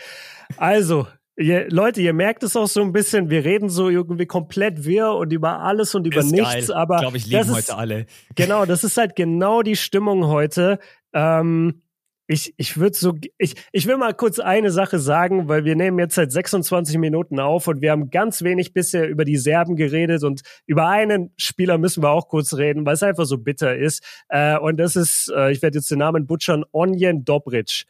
Also, ihr, Leute, ihr merkt es auch so ein bisschen, wir reden so irgendwie komplett wirr und über alles und über ist nichts, geil. aber. Ich glaube, ich lieben heute alle. Genau, das ist halt genau die Stimmung heute. Ähm, ich, ich würde so, ich, ich will mal kurz eine Sache sagen, weil wir nehmen jetzt seit 26 Minuten auf und wir haben ganz wenig bisher über die Serben geredet und über einen Spieler müssen wir auch kurz reden, weil es einfach so bitter ist. Äh, und das ist, äh, ich werde jetzt den Namen butchern, Onjen Dobric.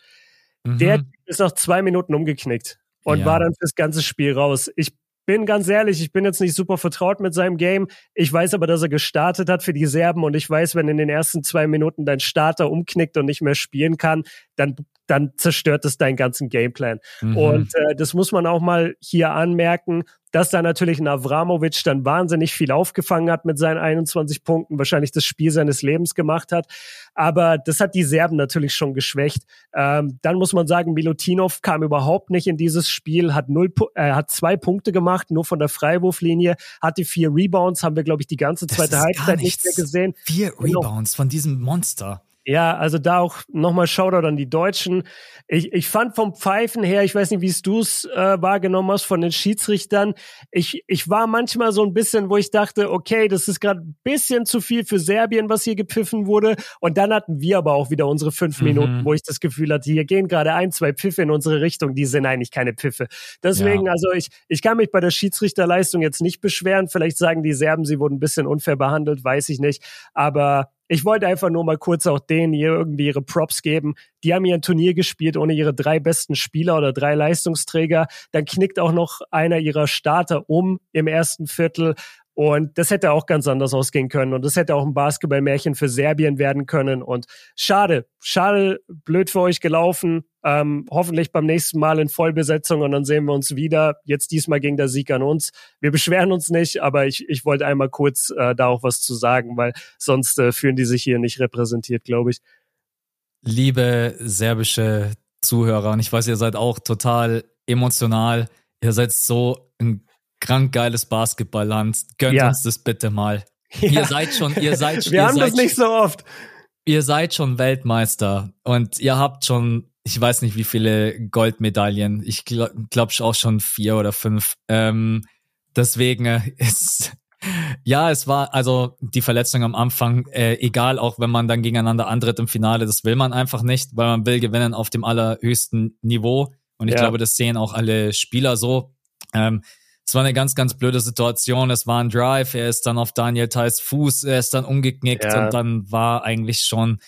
Mhm. Der ist nach zwei Minuten umgeknickt und ja. war dann fürs ganze Spiel raus. Ich bin ganz ehrlich, ich bin jetzt nicht super vertraut mit seinem Game. Ich weiß aber, dass er gestartet hat für die Serben und ich weiß, wenn in den ersten zwei Minuten dein Starter umknickt und nicht mehr spielen kann, dann dann zerstört es deinen ganzen Gameplan. Mhm. Und äh, das muss man auch mal hier anmerken, dass da natürlich ein Avramovic dann wahnsinnig viel aufgefangen hat mit seinen 21 Punkten, wahrscheinlich das Spiel seines Lebens gemacht hat. Aber das hat die Serben natürlich schon geschwächt. Ähm, dann muss man sagen, Milutinov kam überhaupt nicht in dieses Spiel, hat null, äh, hat zwei Punkte gemacht, nur von der Freiwurflinie, hatte vier Rebounds, haben wir, glaube ich, die ganze zweite Halbzeit nicht mehr gesehen. Vier Rebounds von diesem Monster. Ja, also da auch nochmal Shoutout an die Deutschen. Ich, ich fand vom Pfeifen her, ich weiß nicht, wie du es äh, wahrgenommen hast von den Schiedsrichtern, ich, ich war manchmal so ein bisschen, wo ich dachte, okay, das ist gerade ein bisschen zu viel für Serbien, was hier gepfiffen wurde. Und dann hatten wir aber auch wieder unsere fünf mhm. Minuten, wo ich das Gefühl hatte, hier gehen gerade ein, zwei Pfiffe in unsere Richtung, die sind eigentlich keine Pfiffe. Deswegen, ja. also ich, ich kann mich bei der Schiedsrichterleistung jetzt nicht beschweren. Vielleicht sagen die Serben, sie wurden ein bisschen unfair behandelt, weiß ich nicht. Aber ich wollte einfach nur mal kurz auch denen hier irgendwie ihre Props geben. Die haben hier ein Turnier gespielt ohne ihre drei besten Spieler oder drei Leistungsträger. Dann knickt auch noch einer ihrer Starter um im ersten Viertel. Und das hätte auch ganz anders ausgehen können. Und das hätte auch ein Basketballmärchen für Serbien werden können. Und schade, schade, blöd für euch gelaufen. Ähm, hoffentlich beim nächsten Mal in Vollbesetzung und dann sehen wir uns wieder. Jetzt diesmal ging der Sieg an uns. Wir beschweren uns nicht, aber ich, ich wollte einmal kurz äh, da auch was zu sagen, weil sonst äh, fühlen die sich hier nicht repräsentiert, glaube ich. Liebe serbische Zuhörer, und ich weiß, ihr seid auch total emotional. Ihr seid so ein krank geiles Basketballland. Gönnt ja. uns das bitte mal. Ja. Ihr seid schon, ihr seid schon. Wir haben das nicht so oft. Ihr seid schon Weltmeister und ihr habt schon, ich weiß nicht wie viele Goldmedaillen. Ich glaube glaub auch schon vier oder fünf. Ähm, deswegen äh, ist, ja, es war also die Verletzung am Anfang, äh, egal, auch wenn man dann gegeneinander antritt im Finale, das will man einfach nicht, weil man will gewinnen auf dem allerhöchsten Niveau. Und ich ja. glaube, das sehen auch alle Spieler so. Ähm, es war eine ganz, ganz blöde Situation. Es war ein Drive, er ist dann auf Daniel Thais Fuß, er ist dann umgeknickt ja. und dann war eigentlich schon,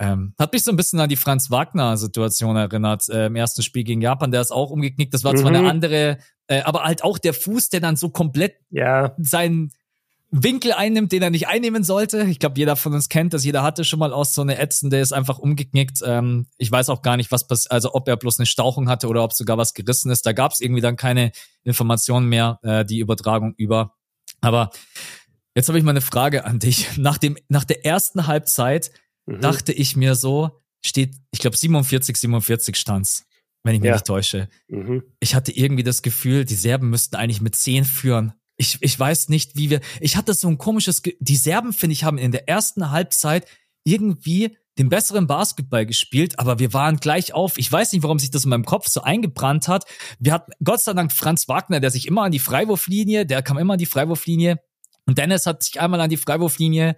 ähm, hat mich so ein bisschen an die Franz Wagner-Situation erinnert, äh, im ersten Spiel gegen Japan, der ist auch umgeknickt. Das war zwar eine mhm. andere, äh, aber halt auch der Fuß, der dann so komplett ja. seinen Winkel einnimmt, den er nicht einnehmen sollte. Ich glaube, jeder von uns kennt das. Jeder hatte schon mal aus so eine Ätzende, der ist einfach umgeknickt. Ähm, ich weiß auch gar nicht, was passiert, also ob er bloß eine Stauchung hatte oder ob sogar was gerissen ist. Da gab es irgendwie dann keine Informationen mehr, äh, die Übertragung über. Aber jetzt habe ich mal eine Frage an dich. Nach dem, nach der ersten Halbzeit mhm. dachte ich mir so, steht, ich glaube 47, 47 stand's. wenn ich mich ja. nicht täusche. Mhm. Ich hatte irgendwie das Gefühl, die Serben müssten eigentlich mit zehn führen. Ich, ich weiß nicht, wie wir. Ich hatte so ein komisches. Ge die Serben, finde ich, haben in der ersten Halbzeit irgendwie den besseren Basketball gespielt, aber wir waren gleich auf. Ich weiß nicht, warum sich das in meinem Kopf so eingebrannt hat. Wir hatten Gott sei Dank Franz Wagner, der sich immer an die Freiwurflinie, der kam immer an die Freiwurflinie. Und Dennis hat sich einmal an die Freiwurflinie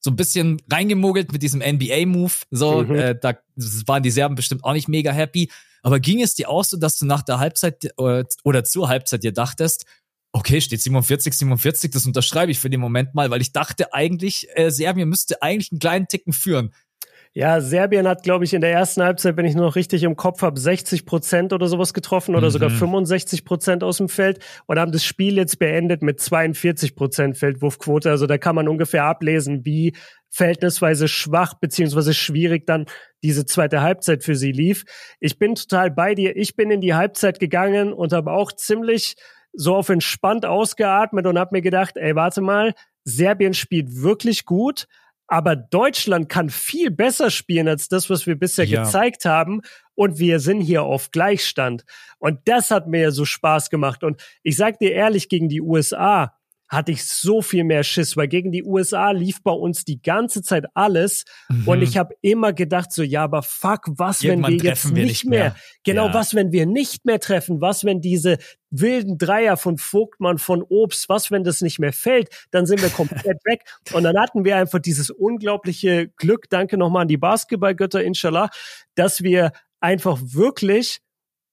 so ein bisschen reingemogelt mit diesem NBA-Move. So, mhm. äh, da waren die Serben bestimmt auch nicht mega happy. Aber ging es dir auch so, dass du nach der Halbzeit oder, äh, oder zur Halbzeit dir dachtest, okay, steht 47, 47, das unterschreibe ich für den Moment mal, weil ich dachte eigentlich, äh, Serbien müsste eigentlich einen kleinen Ticken führen. Ja, Serbien hat, glaube ich, in der ersten Halbzeit, wenn ich noch richtig im Kopf habe, 60 Prozent oder sowas getroffen oder mhm. sogar 65 Prozent aus dem Feld und haben das Spiel jetzt beendet mit 42 Prozent Feldwurfquote. Also da kann man ungefähr ablesen, wie verhältnisweise schwach beziehungsweise schwierig dann diese zweite Halbzeit für sie lief. Ich bin total bei dir. Ich bin in die Halbzeit gegangen und habe auch ziemlich so auf entspannt ausgeatmet und habe mir gedacht, ey, warte mal, Serbien spielt wirklich gut aber Deutschland kann viel besser spielen als das, was wir bisher ja. gezeigt haben. Und wir sind hier auf Gleichstand. Und das hat mir so Spaß gemacht. Und ich sag dir ehrlich, gegen die USA, hatte ich so viel mehr Schiss, weil gegen die USA lief bei uns die ganze Zeit alles mhm. und ich habe immer gedacht so, ja, aber fuck, was, Irgendwann wenn wir jetzt wir nicht mehr, mehr. genau, ja. was, wenn wir nicht mehr treffen, was, wenn diese wilden Dreier von Vogtmann, von Obst, was, wenn das nicht mehr fällt, dann sind wir komplett weg und dann hatten wir einfach dieses unglaubliche Glück, danke nochmal an die Basketballgötter, inshallah, dass wir einfach wirklich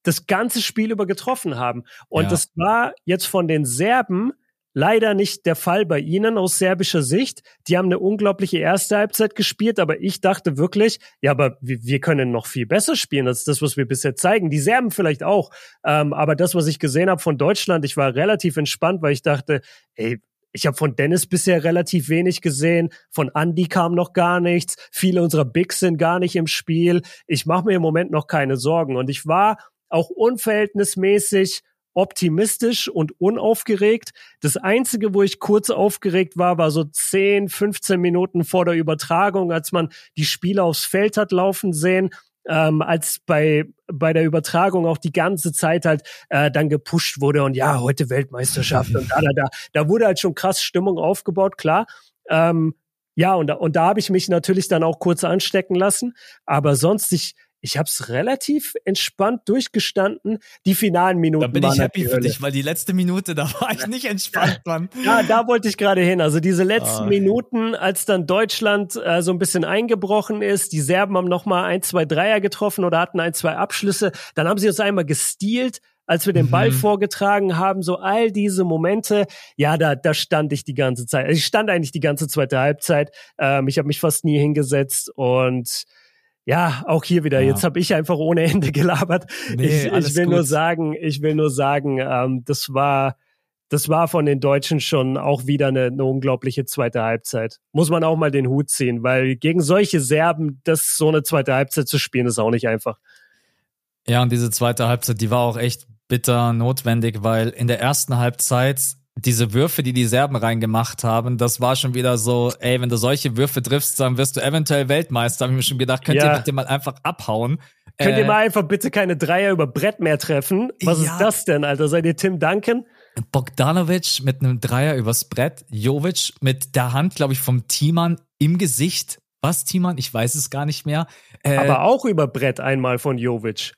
das ganze Spiel über getroffen haben. Und ja. das war jetzt von den Serben Leider nicht der Fall bei ihnen aus serbischer Sicht. Die haben eine unglaubliche erste Halbzeit gespielt, aber ich dachte wirklich, ja, aber wir, können noch viel besser spielen als das, was wir bisher zeigen. Die Serben vielleicht auch. Ähm, aber das, was ich gesehen habe von Deutschland, ich war relativ entspannt, weil ich dachte, ey, ich habe von Dennis bisher relativ wenig gesehen. Von Andy kam noch gar nichts. Viele unserer Bigs sind gar nicht im Spiel. Ich mache mir im Moment noch keine Sorgen. Und ich war auch unverhältnismäßig optimistisch und unaufgeregt. Das Einzige, wo ich kurz aufgeregt war, war so 10, 15 Minuten vor der Übertragung, als man die Spieler aufs Feld hat laufen sehen. Ähm, als bei bei der Übertragung auch die ganze Zeit halt äh, dann gepusht wurde und ja heute Weltmeisterschaft und da da da da wurde halt schon krass Stimmung aufgebaut klar ähm, ja und da, und da habe ich mich natürlich dann auch kurz anstecken lassen aber sonst ich ich habe es relativ entspannt durchgestanden. Die finalen Minuten. Da bin ich happy für dich, weil die letzte Minute, da war ich nicht entspannt, Mann. Ja, da wollte ich gerade hin. Also diese letzten oh. Minuten, als dann Deutschland äh, so ein bisschen eingebrochen ist, die Serben haben noch mal ein, zwei Dreier getroffen oder hatten ein, zwei Abschlüsse. Dann haben sie uns einmal gestealt als wir den Ball mhm. vorgetragen haben, so all diese Momente, ja, da, da stand ich die ganze Zeit. Also ich stand eigentlich die ganze zweite Halbzeit. Ähm, ich habe mich fast nie hingesetzt und ja, auch hier wieder. Ja. Jetzt habe ich einfach ohne Ende gelabert. Nee, ich, ich will gut. nur sagen, ich will nur sagen, ähm, das war, das war von den Deutschen schon auch wieder eine, eine unglaubliche zweite Halbzeit. Muss man auch mal den Hut ziehen, weil gegen solche Serben, das so eine zweite Halbzeit zu spielen, ist auch nicht einfach. Ja, und diese zweite Halbzeit, die war auch echt bitter notwendig, weil in der ersten Halbzeit diese Würfe, die die Serben reingemacht haben, das war schon wieder so, ey, wenn du solche Würfe triffst, dann wirst du eventuell Weltmeister. Hab ich mir schon gedacht, könnt ja. ihr bitte mal einfach abhauen. Könnt äh, ihr mal einfach bitte keine Dreier über Brett mehr treffen? Was ja. ist das denn, Alter? Seid ihr Tim Duncan? Bogdanovic mit einem Dreier übers Brett, Jovic mit der Hand, glaube ich, vom Thiemann im Gesicht. Was, Thiemann? Ich weiß es gar nicht mehr. Äh, Aber auch über Brett einmal von Jovic.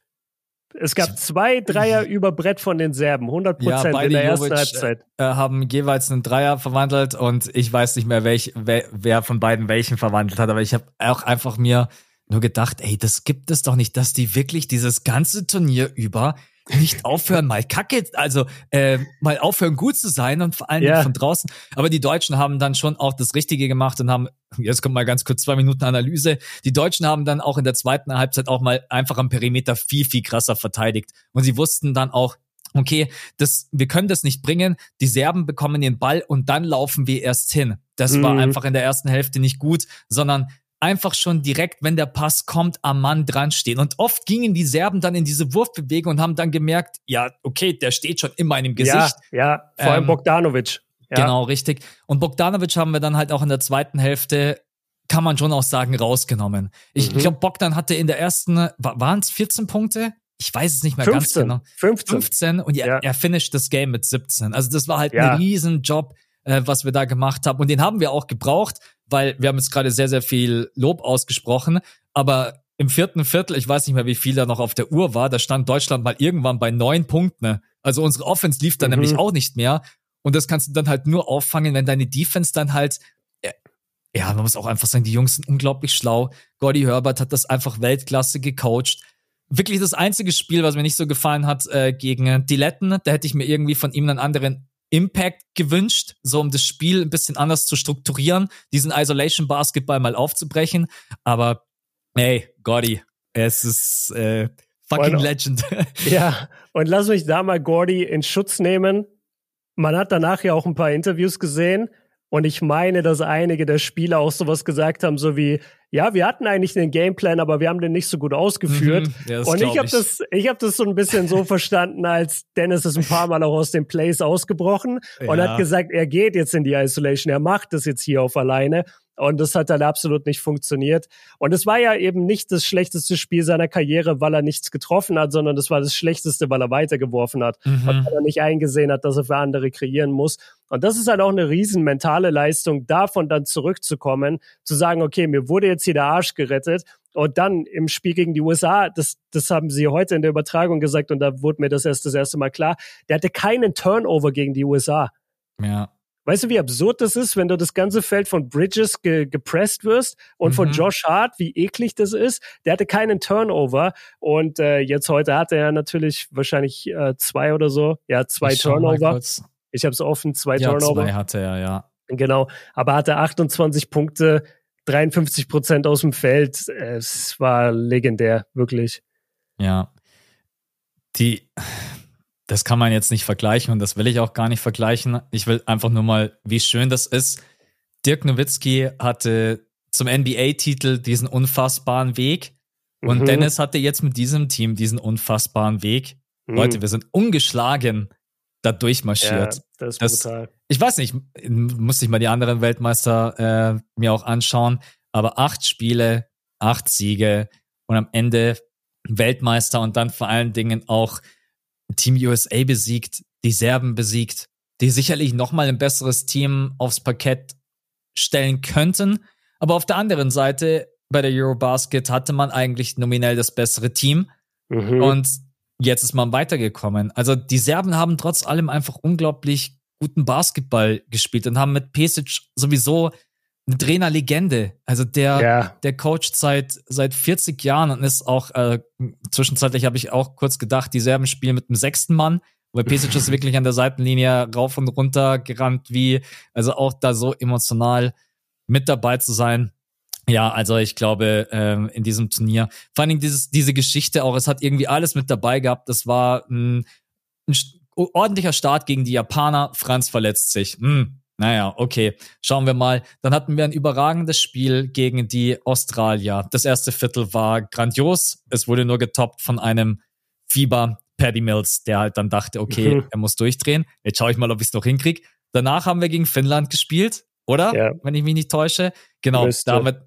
Es gab zwei Dreier über Brett von den Serben, 100 Prozent ja, in der ersten Halbzeit. Äh, haben jeweils einen Dreier verwandelt und ich weiß nicht mehr, welch, wer, wer von beiden welchen verwandelt hat, aber ich habe auch einfach mir nur gedacht, ey, das gibt es doch nicht, dass die wirklich dieses ganze Turnier über nicht aufhören, mal kacke, also äh, mal aufhören, gut zu sein und vor allem ja. von draußen. Aber die Deutschen haben dann schon auch das Richtige gemacht und haben, jetzt kommt mal ganz kurz zwei Minuten Analyse. Die Deutschen haben dann auch in der zweiten Halbzeit auch mal einfach am Perimeter viel, viel krasser verteidigt. Und sie wussten dann auch, okay, das, wir können das nicht bringen. Die Serben bekommen den Ball und dann laufen wir erst hin. Das mhm. war einfach in der ersten Hälfte nicht gut, sondern einfach schon direkt, wenn der Pass kommt, am Mann dran stehen. Und oft gingen die Serben dann in diese Wurfbewegung und haben dann gemerkt, ja, okay, der steht schon in meinem Gesicht. Ja, ja vor allem ähm, Bogdanovic. Ja. Genau, richtig. Und Bogdanovic haben wir dann halt auch in der zweiten Hälfte, kann man schon auch sagen, rausgenommen. Ich mhm. glaube, Bogdan hatte in der ersten, waren es 14 Punkte? ich weiß es nicht mehr 15, ganz genau. 15. 15 und er, Ja. er finisht das Game mit 17. Also das war halt Ja. ein Riesenjob, äh, was wir da gemacht haben. Und den haben wir auch gebraucht, weil wir haben jetzt gerade sehr, sehr viel Lob ausgesprochen. Aber im vierten Viertel, ich weiß nicht mehr, wie viel da noch auf der Uhr war, da stand Deutschland mal irgendwann bei neun Punkten. Also unsere Offense lief dann Mhm. nämlich auch nicht mehr. Und das kannst du dann halt nur auffangen, wenn deine Defense dann halt ja, man muss auch einfach sagen, die Jungs sind unglaublich schlau. Gordy Herbert hat das einfach Weltklasse gecoacht. Wirklich das einzige Spiel, was mir nicht so gefallen hat, äh, gegen Diletten, da hätte ich mir irgendwie von ihm einen anderen Impact gewünscht, so um das Spiel ein bisschen anders zu strukturieren, diesen Isolation Basketball mal aufzubrechen. Aber hey, Gordy, es ist äh, fucking Und- Legend. Ja, und lass mich da mal Gordy in Schutz nehmen. Man hat danach ja auch ein paar Interviews gesehen und ich meine, dass einige der Spieler auch sowas gesagt haben, so wie, ja, wir hatten eigentlich einen Gameplan, aber wir haben den nicht so gut ausgeführt. Mhm, ja, und ich habe das, ich habe das so ein bisschen so verstanden, als Dennis ist ein paar Mal auch aus dem Plays ausgebrochen und Ja. hat gesagt, er geht jetzt in die Isolation, er macht das jetzt hier auf alleine. Und das hat dann absolut nicht funktioniert. Und es war ja eben nicht das schlechteste Spiel seiner Karriere, weil er nichts getroffen hat, sondern das war das schlechteste, weil er weitergeworfen hat. Mhm. Und weil er nicht eingesehen hat, dass er für andere kreieren muss. Und das ist halt auch eine riesen mentale Leistung, davon dann zurückzukommen, zu sagen, okay, mir wurde jetzt hier der Arsch gerettet. Und dann im Spiel gegen die USA, das, das haben sie heute in der Übertragung gesagt und da wurde mir das erst das erste Mal klar, der hatte keinen Turnover gegen die USA. Ja. Weißt du, wie absurd das ist, wenn du das ganze Feld von Bridges ge gepresst wirst und von Mhm. Josh Hart, wie eklig das ist. Der hatte keinen Turnover und äh, jetzt heute hatte er natürlich wahrscheinlich äh, zwei oder so. Ja, zwei Ich Turnover. Ich habe es offen, zwei Ja, Turnover. zwei hatte er, ja. Genau, aber hatte 28 Punkte, 53 Prozent aus dem Feld. Es war legendär, wirklich. Ja. Die, das kann man jetzt nicht vergleichen und das will ich auch gar nicht vergleichen. Ich will einfach nur mal, wie schön das ist. Dirk Nowitzki hatte zum NBA-Titel diesen unfassbaren Weg und Mhm. Dennis hatte jetzt mit diesem Team diesen unfassbaren Weg. Mhm. Leute, wir sind ungeschlagen da ja, durchmarschiert. das ist das- brutal. Ich weiß nicht, muss ich mal die anderen Weltmeister äh, mir auch anschauen, aber acht Spiele, acht Siege und am Ende Weltmeister und dann vor allen Dingen auch Team USA besiegt, die Serben besiegt, die sicherlich nochmal ein besseres Team aufs Parkett stellen könnten. Aber auf der anderen Seite, bei der Eurobasket hatte man eigentlich nominell das bessere Team. Mhm. Und jetzt ist man weitergekommen. Also die Serben haben trotz allem einfach unglaublich guten Basketball gespielt und haben mit Pesic sowieso eine Trainerlegende. Also der, ja, der Coach seit, seit 40 Jahren und ist auch, äh, zwischenzeitlich habe ich auch kurz gedacht, die Serben spielen mit dem sechsten Mann, weil Pesic ist wirklich an der Seitenlinie rauf und runter gerannt, wie, also auch da so emotional mit dabei zu sein. Ja, also ich glaube, ähm, in diesem Turnier, vor allen Dingen dieses, diese Geschichte auch, es hat irgendwie alles mit dabei gehabt. Das war ein, ein ordentlicher Start gegen die Japaner. Franz verletzt sich. Hm, naja, okay. Schauen wir mal. Dann hatten wir ein überragendes Spiel gegen die Australier. Das erste Viertel war grandios. Es wurde nur getoppt von einem Fieber Paddy Mills, der halt dann dachte, okay, Mhm. er muss durchdrehen. Jetzt schaue ich mal, ob ich es noch hinkriege. Danach haben wir gegen Finnland gespielt, oder? Ja. Wenn ich mich nicht täusche. Genau, Müsste. damit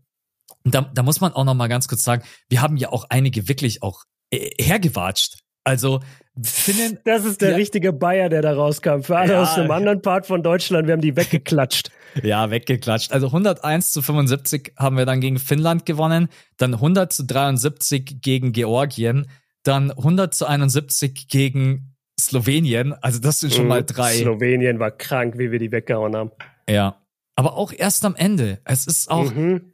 da, da muss man auch noch mal ganz kurz sagen, wir haben ja auch einige wirklich auch äh, hergewatscht. Also Finnen, Das ist der Ja. richtige Bayer, der da rauskam. Für alle Ja. aus einem anderen Part von Deutschland, wir haben die weggeklatscht. ja, weggeklatscht. Also 101 zu 75 haben wir dann gegen Finnland gewonnen, dann 100 zu 73 gegen Georgien, dann 100 zu 71 gegen Slowenien. Also das sind schon mal drei. Slowenien war krank, wie wir die weggehauen haben. ja. Aber auch erst am Ende. Es ist auch, Mhm.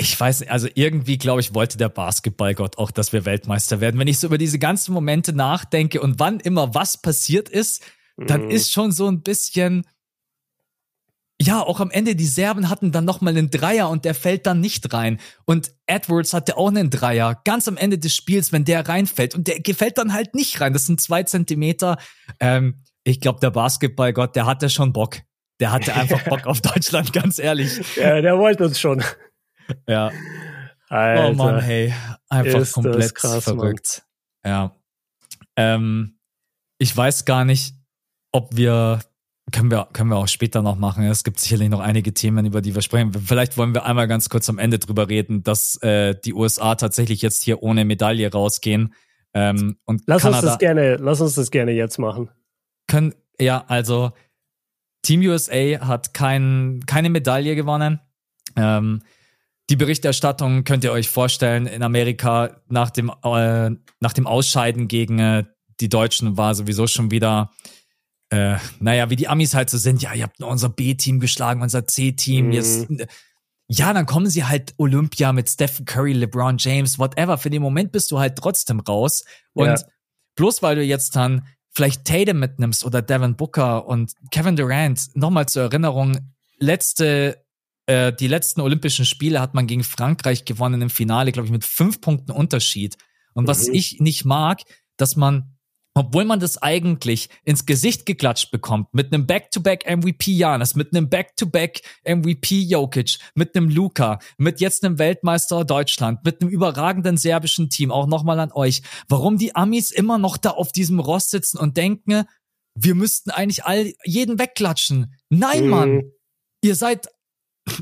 Ich weiß nicht, also irgendwie, glaube ich, wollte der Basketballgott auch, dass wir Weltmeister werden. Wenn ich so über diese ganzen Momente nachdenke und wann immer was passiert ist, dann Mhm. ist schon so ein bisschen, ja, auch am Ende, die Serben hatten dann nochmal einen Dreier und der fällt dann nicht rein. Und Edwards hatte auch einen Dreier, ganz am Ende des Spiels, wenn der reinfällt. Und der gefällt dann halt nicht rein. Das sind zwei Zentimeter. Ähm, ich glaube, der Basketballgott, der hatte schon Bock. Der hatte einfach Bock auf Deutschland, ganz ehrlich. Ja, der wollte uns schon. Ja. Alter. Oh Mann, hey. Einfach komplett krass, verrückt. Ja. Ähm, ich weiß gar nicht, ob wir, können wir, können wir auch später noch machen. Es gibt sicherlich noch einige Themen, über die wir sprechen. Vielleicht wollen wir einmal ganz kurz am Ende drüber reden, dass äh, die USA tatsächlich jetzt hier ohne Medaille rausgehen. Ähm, und lass Kanada uns das gerne, lass uns das gerne jetzt machen. Können, ja, also Team USA hat kein, keine Medaille gewonnen. Ähm, die Berichterstattung könnt ihr euch vorstellen in Amerika nach dem, äh, nach dem Ausscheiden gegen äh, die Deutschen war sowieso schon wieder, äh, naja, wie die Amis halt so sind, ja, ihr habt nur unser B-Team geschlagen, unser C-Team, mhm. jetzt, ja, dann kommen sie halt Olympia mit Stephen Curry, LeBron James, whatever. Für den Moment bist du halt trotzdem raus. Und ja. bloß weil du jetzt dann vielleicht Tatum mitnimmst oder Devin Booker und Kevin Durant, nochmal zur Erinnerung, letzte äh, die letzten Olympischen Spiele hat man gegen Frankreich gewonnen im Finale, glaube ich, mit fünf Punkten Unterschied. Und was mhm. ich nicht mag, dass man obwohl man das eigentlich ins Gesicht geklatscht bekommt, mit einem Back-to-Back MVP Janis, mit einem Back-to-Back MVP Jokic, mit einem Luca, mit jetzt einem Weltmeister Deutschland, mit einem überragenden serbischen Team, auch nochmal an euch, warum die Amis immer noch da auf diesem Rost sitzen und denken, wir müssten eigentlich all jeden wegklatschen. Nein, mhm. Mann! Ihr seid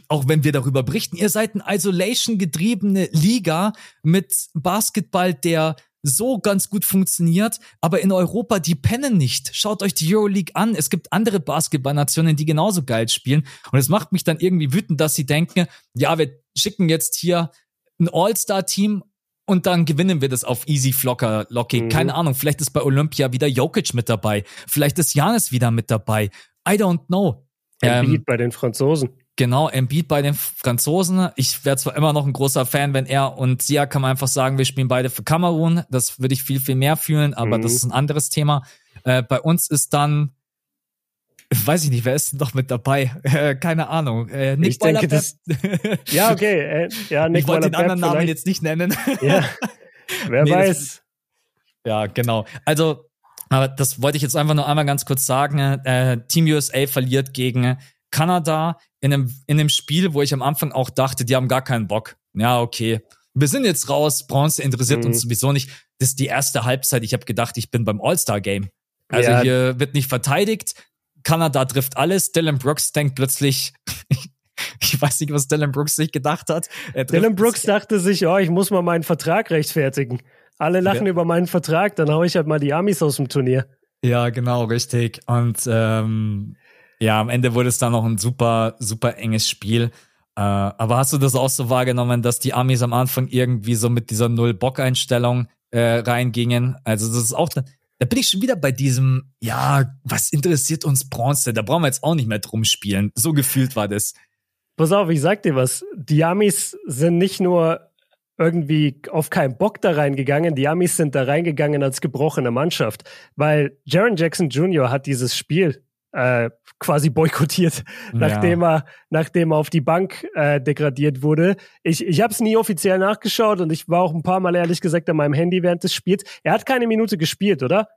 auch wenn wir darüber berichten, ihr seid eine Isolation getriebene Liga mit Basketball, der so ganz gut funktioniert, aber in Europa, die pennen nicht. Schaut euch die Euroleague an. Es gibt andere Basketballnationen, die genauso geil spielen. Und es macht mich dann irgendwie wütend, dass sie denken, ja, wir schicken jetzt hier ein All-Star-Team und dann gewinnen wir das auf easy flocker lockig. Mhm. Keine Ahnung, vielleicht ist bei Olympia wieder Jokic mit dabei. Vielleicht ist Janis wieder mit dabei. I don't know. Ähm, bei den Franzosen. Genau, Embiid bei den Franzosen. Ich wäre zwar immer noch ein großer Fan, wenn er und Sia kann man einfach sagen, wir spielen beide für Kamerun. Das würde ich viel, viel mehr fühlen, aber mhm. das ist ein anderes Thema. Äh, bei uns ist dann, weiß ich nicht, wer ist denn noch mit dabei? Äh, keine Ahnung. Äh, Nick ich denke, das, ja, okay. Äh, ja, Nick ich wollte den anderen Namen jetzt nicht nennen. Ja, wer nee, weiß. Das, ja, genau. Also, aber das wollte ich jetzt einfach nur einmal ganz kurz sagen. Äh, Team USA verliert gegen Kanada in einem, in einem Spiel, wo ich am Anfang auch dachte, die haben gar keinen Bock. Ja, okay. Wir sind jetzt raus, Bronze interessiert mhm. uns sowieso nicht. Das ist die erste Halbzeit. Ich habe gedacht, ich bin beim All-Star-Game. Also ja. hier wird nicht verteidigt. Kanada trifft alles. Dylan Brooks denkt plötzlich, ich weiß nicht, was Dylan Brooks sich gedacht hat. Dylan Brooks dachte sich, oh, ich muss mal meinen Vertrag rechtfertigen. Alle lachen ja. über meinen Vertrag, dann hau ich halt mal die Amis aus dem Turnier. Ja, genau, richtig. Und ähm, ja, am Ende wurde es dann noch ein super, super enges Spiel. Äh, aber hast du das auch so wahrgenommen, dass die Amis am Anfang irgendwie so mit dieser Null-Bock-Einstellung äh, reingingen? Also das ist auch, da bin ich schon wieder bei diesem, ja, was interessiert uns Bronze? Da brauchen wir jetzt auch nicht mehr drum spielen. So gefühlt war das. Pass auf, ich sag dir was. Die Amis sind nicht nur irgendwie auf keinen Bock da reingegangen. Die Amis sind da reingegangen als gebrochene Mannschaft, weil Jaron Jackson Jr. hat dieses Spiel äh, quasi boykottiert, nachdem ja. er nachdem er auf die Bank äh, degradiert wurde. Ich ich habe es nie offiziell nachgeschaut und ich war auch ein paar Mal ehrlich gesagt an meinem Handy während des Spiels. Er hat keine Minute gespielt, oder?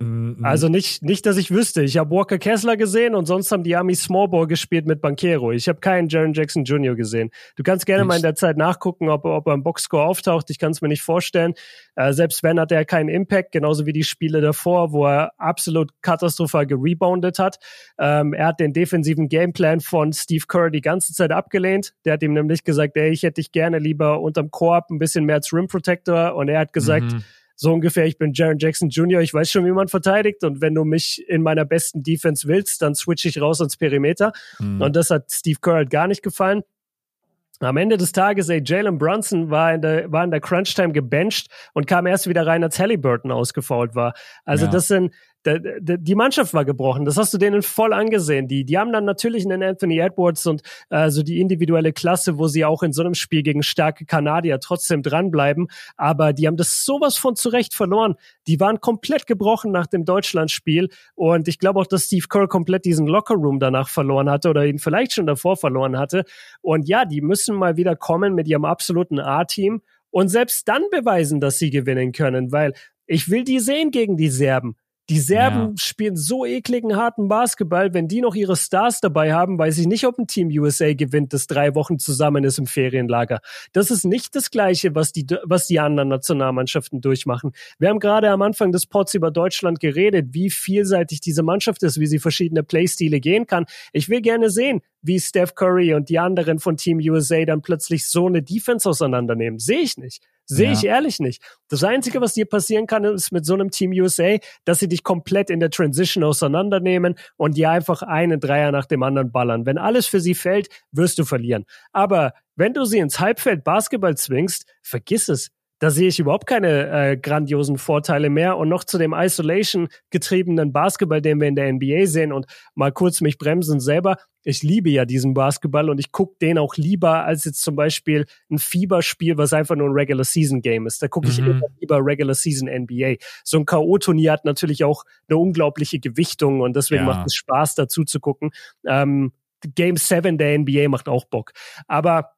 Mhm. Also nicht, nicht, dass ich wüsste. Ich habe Walker Kessler gesehen und sonst haben die Amis Smallball gespielt mit Banquero. Ich habe keinen Jaron Jackson Jr. gesehen. Du kannst gerne ich. mal in der Zeit nachgucken, ob, ob er im Boxscore auftaucht. Ich kann es mir nicht vorstellen. Äh, selbst wenn, hat er keinen Impact, genauso wie die Spiele davor, wo er absolut katastrophal gereboundet hat. Ähm, er hat den defensiven Gameplan von Steve Kerr die ganze Zeit abgelehnt. Der hat ihm nämlich gesagt, ey, ich hätte dich gerne lieber unterm Korb ein bisschen mehr als Rim Protector. Und er hat gesagt, mhm so ungefähr, ich bin Jaron Jackson Jr., ich weiß schon, wie man verteidigt und wenn du mich in meiner besten Defense willst, dann switch ich raus ans Perimeter. Mhm. Und das hat Steve Kerr halt gar nicht gefallen. Am Ende des Tages, ey, Jalen Brunson war in der, war in der Crunch-Time gebencht und kam erst wieder rein, als Halliburton ausgefault war. Also ja. das sind, die Mannschaft war gebrochen. Das hast du denen voll angesehen. Die, die haben dann natürlich einen Anthony Edwards und äh, so die individuelle Klasse, wo sie auch in so einem Spiel gegen starke Kanadier trotzdem dranbleiben. Aber die haben das sowas von zurecht verloren. Die waren komplett gebrochen nach dem Deutschlandspiel. Und ich glaube auch, dass Steve Kerr komplett diesen Lockerroom danach verloren hatte oder ihn vielleicht schon davor verloren hatte. Und ja, die müssen mal wieder kommen mit ihrem absoluten A-Team und selbst dann beweisen, dass sie gewinnen können, weil ich will die sehen gegen die Serben. Die Serben ja. spielen so ekligen, harten Basketball. Wenn die noch ihre Stars dabei haben, weiß ich nicht, ob ein Team USA gewinnt, das drei Wochen zusammen ist im Ferienlager. Das ist nicht das Gleiche, was die, was die anderen Nationalmannschaften durchmachen. Wir haben gerade am Anfang des Pots über Deutschland geredet, wie vielseitig diese Mannschaft ist, wie sie verschiedene Playstile gehen kann. Ich will gerne sehen, wie Steph Curry und die anderen von Team USA dann plötzlich so eine Defense auseinandernehmen. Sehe ich nicht. Sehe Ja. ich ehrlich nicht. Das Einzige, was dir passieren kann, ist mit so einem Team USA, dass sie dich komplett in der Transition auseinandernehmen und dir einfach einen Dreier nach dem anderen ballern. Wenn alles für sie fällt, wirst du verlieren. Aber wenn du sie ins Halbfeld Basketball zwingst, vergiss es. Da sehe ich überhaupt keine äh, grandiosen Vorteile mehr. Und noch zu dem Isolation-getriebenen Basketball, den wir in der NBA sehen und mal kurz mich bremsen selber. Ich liebe ja diesen Basketball und ich gucke den auch lieber als jetzt zum Beispiel ein Fieberspiel, was einfach nur ein Regular Season Game ist. Da gucke ich Mhm. immer lieber Regular Season NBA. So ein K.O.-Turnier hat natürlich auch eine unglaubliche Gewichtung und deswegen Ja. macht es Spaß, dazu zu gucken. Ähm, Game 7 der NBA macht auch Bock. Aber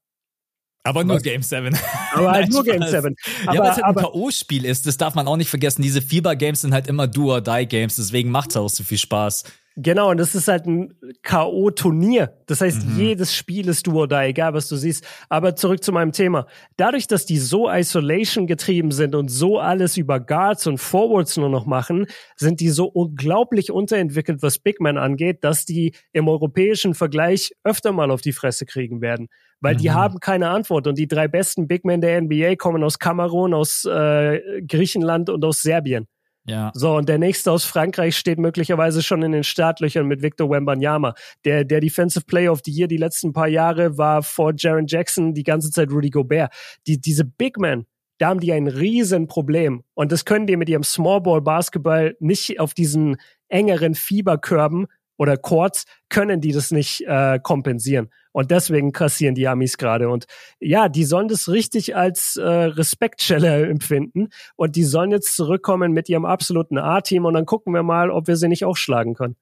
Aber nur? Game 7. aber halt nur Game Spaß. 7. ja, weil es halt ein K.O.-Spiel ist, das darf man auch nicht vergessen. Diese Fieber-Games sind halt immer Do-or-Die-Games, deswegen macht es auch so viel Spaß. Genau, und das ist halt ein K.O.-Turnier. Das heißt, Mhm. jedes Spiel ist du oder egal, was du siehst. Aber zurück zu meinem Thema. Dadurch, dass die so Isolation getrieben sind und so alles über Guards und Forwards nur noch machen, sind die so unglaublich unterentwickelt, was Big Man angeht, dass die im europäischen Vergleich öfter mal auf die Fresse kriegen werden. Weil die Mhm. haben keine Antwort. Und die drei besten Big Men der NBA kommen aus Kamerun, aus äh, Griechenland und aus Serbien. Ja. So, und der nächste aus Frankreich steht möglicherweise schon in den Startlöchern mit Victor Wembanyama. Der, der Defensive Player of the Year die letzten paar Jahre war vor Jaron Jackson die ganze Zeit Rudy Gobert. Die, diese Big Men, da haben die ein Riesenproblem. Und das können die mit ihrem Smallball Basketball nicht auf diesen engeren Fieberkörben oder Courts können die das nicht äh, kompensieren. Und deswegen kassieren die Amis gerade. Und ja, die sollen das richtig als äh, Respektschelle empfinden. Und die sollen jetzt zurückkommen mit ihrem absoluten A-Team. Und dann gucken wir mal, ob wir sie nicht auch schlagen können.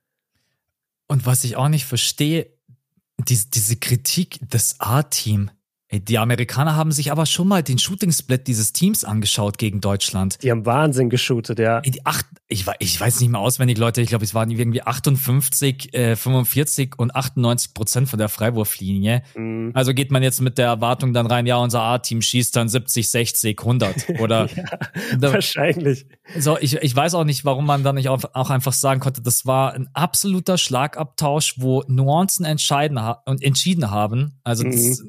Und was ich auch nicht verstehe, diese, diese Kritik des A-Team. Ey, Die Amerikaner haben sich aber schon mal den Shooting-Split dieses Teams angeschaut gegen Deutschland. Die haben Wahnsinn geshootet, ja. Ey, Die acht, ich, ich weiß nicht mehr auswendig, Leute. Ich glaube, es waren irgendwie 58, äh, 45 und 98 Prozent von der Freiwurflinie. Mhm. Also geht man jetzt mit der Erwartung dann rein, ja, unser A-Team schießt dann 70, 60, 100 oder da, Wahrscheinlich. so, ich, ich weiß auch nicht, warum man dann nicht auch, auch einfach sagen konnte, das war ein absoluter Schlagabtausch, wo Nuancen entscheiden und entschieden haben. Also das,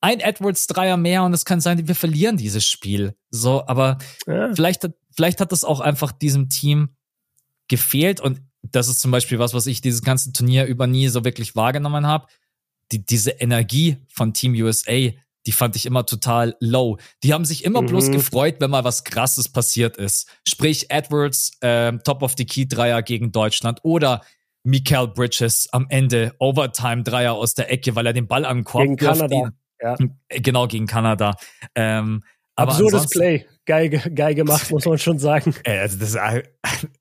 ein Edwards Dreier mehr und es kann sein, wir verlieren dieses Spiel. So, aber Ja. vielleicht, hat- vielleicht hat das auch einfach diesem Team gefehlt und das ist zum Beispiel was, was ich dieses ganze Turnier über nie so wirklich wahrgenommen habe. Die, diese Energie von Team USA, die fand ich immer total low. Die haben sich immer bloß Mhm. gefreut, wenn mal was Krasses passiert ist. Sprich Edwards, ähm, Top of the Key Dreier gegen Deutschland oder Mikael Bridges am Ende Overtime Dreier aus der Ecke, weil er den Ball den Korb Gegen wirft. Kanada. Ja. Äh, Genau, gegen Kanada. Ähm, Absurdes Play. Geil, ge- geil gemacht, muss man schon sagen. Also, das,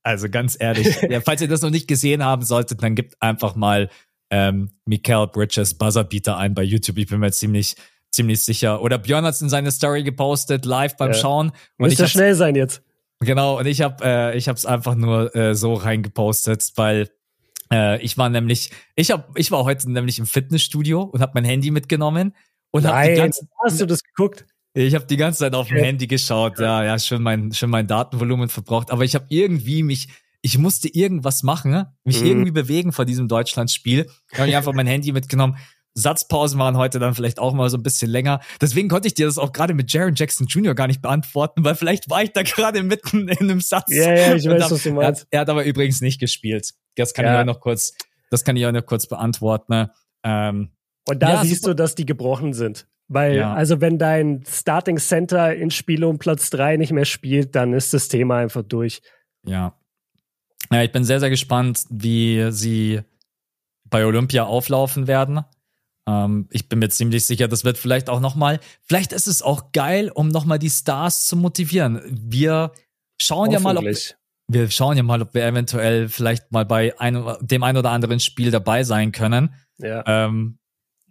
also ganz ehrlich, ja, falls ihr das noch nicht gesehen haben solltet, dann gebt einfach mal ähm, Mikael Bridges Buzzerbeater ein bei YouTube. Ich bin mir ziemlich, ziemlich sicher. Oder Björn hat es in seine Story gepostet, live beim Ja. Schauen. Und Müsst ich ihr hab's, schnell sein jetzt. genau, und ich habe äh, ich hab's einfach nur äh, so reingepostet, weil äh, ich war nämlich, ich hab, ich war heute nämlich im Fitnessstudio und habe mein Handy mitgenommen und habe die Nein, ganze, hast du das geguckt? ich habe die ganze Zeit auf dem Ja. Handy geschaut, ja, ja, schon mein, schon mein Datenvolumen verbraucht. Aber ich habe irgendwie mich, ich musste irgendwas machen, mich Mhm. irgendwie bewegen vor diesem Deutschlandspiel. Da habe ich einfach mein Handy mitgenommen. Satzpausen waren heute dann vielleicht auch mal so ein bisschen länger. Deswegen konnte ich dir das auch gerade mit Jaron Jackson Jr. gar nicht beantworten, weil vielleicht war ich da gerade mitten in einem Satz. Ja, ja, ich weiß, hab- was du er, meinst. hat, er hat aber übrigens nicht gespielt. Das kann Ja. ich euch noch kurz, das kann ich euch noch kurz beantworten. Ähm, Und da Ja, siehst super. du, dass die gebrochen sind. Weil, Ja. also wenn dein Starting Center in Spiel um Platz drei nicht mehr spielt, dann ist das Thema einfach durch. Ja. ja. Ich bin sehr, sehr gespannt, wie sie bei Olympia auflaufen werden. Ähm, ich bin mir ziemlich sicher, das wird vielleicht auch nochmal, vielleicht ist es auch geil, um nochmal die Stars zu motivieren. Wir schauen ja mal, ob, wir schauen ja mal, ob wir eventuell vielleicht mal bei einem, dem ein oder anderen Spiel dabei sein können. Ja. Ähm,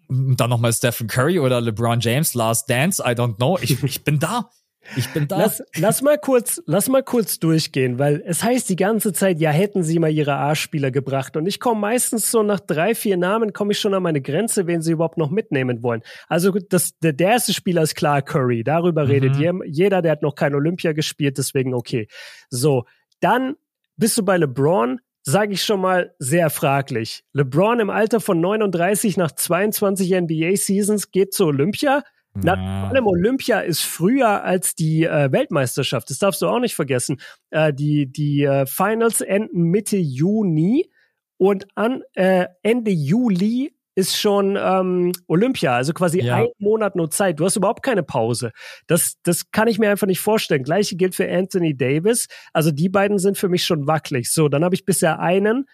dann nochmal Stephen Curry oder LeBron James, Last Dance, I don't know. Ich, ich bin da. Ich bin da. Lass, lass mal kurz, lass mal kurz durchgehen, weil es heißt die ganze Zeit, ja, hätten sie mal ihre A-Spieler gebracht. Und ich komme meistens so nach drei, vier Namen, komme ich schon an meine Grenze, wen sie überhaupt noch mitnehmen wollen. Also gut, das, der, der erste Spieler ist klar Curry. Darüber Mhm. redet jeder, der hat noch kein Olympia gespielt, deswegen okay. So, dann bist du bei LeBron, sage ich schon mal, sehr fraglich. LeBron im Alter von 39 nach 22 NBA-Seasons geht zu Olympia. Na, vor allem Olympia ist früher als die äh, Weltmeisterschaft. Das darfst du auch nicht vergessen. Äh, die die äh, Finals enden Mitte Juni und an äh, Ende Juli ist schon ähm, Olympia, also quasi Ja. ein Monat nur Zeit. Du hast überhaupt keine Pause. Das, das kann ich mir einfach nicht vorstellen. Gleiche gilt für Anthony Davis. Also die beiden sind für mich schon wackelig. So, dann habe ich bisher einen.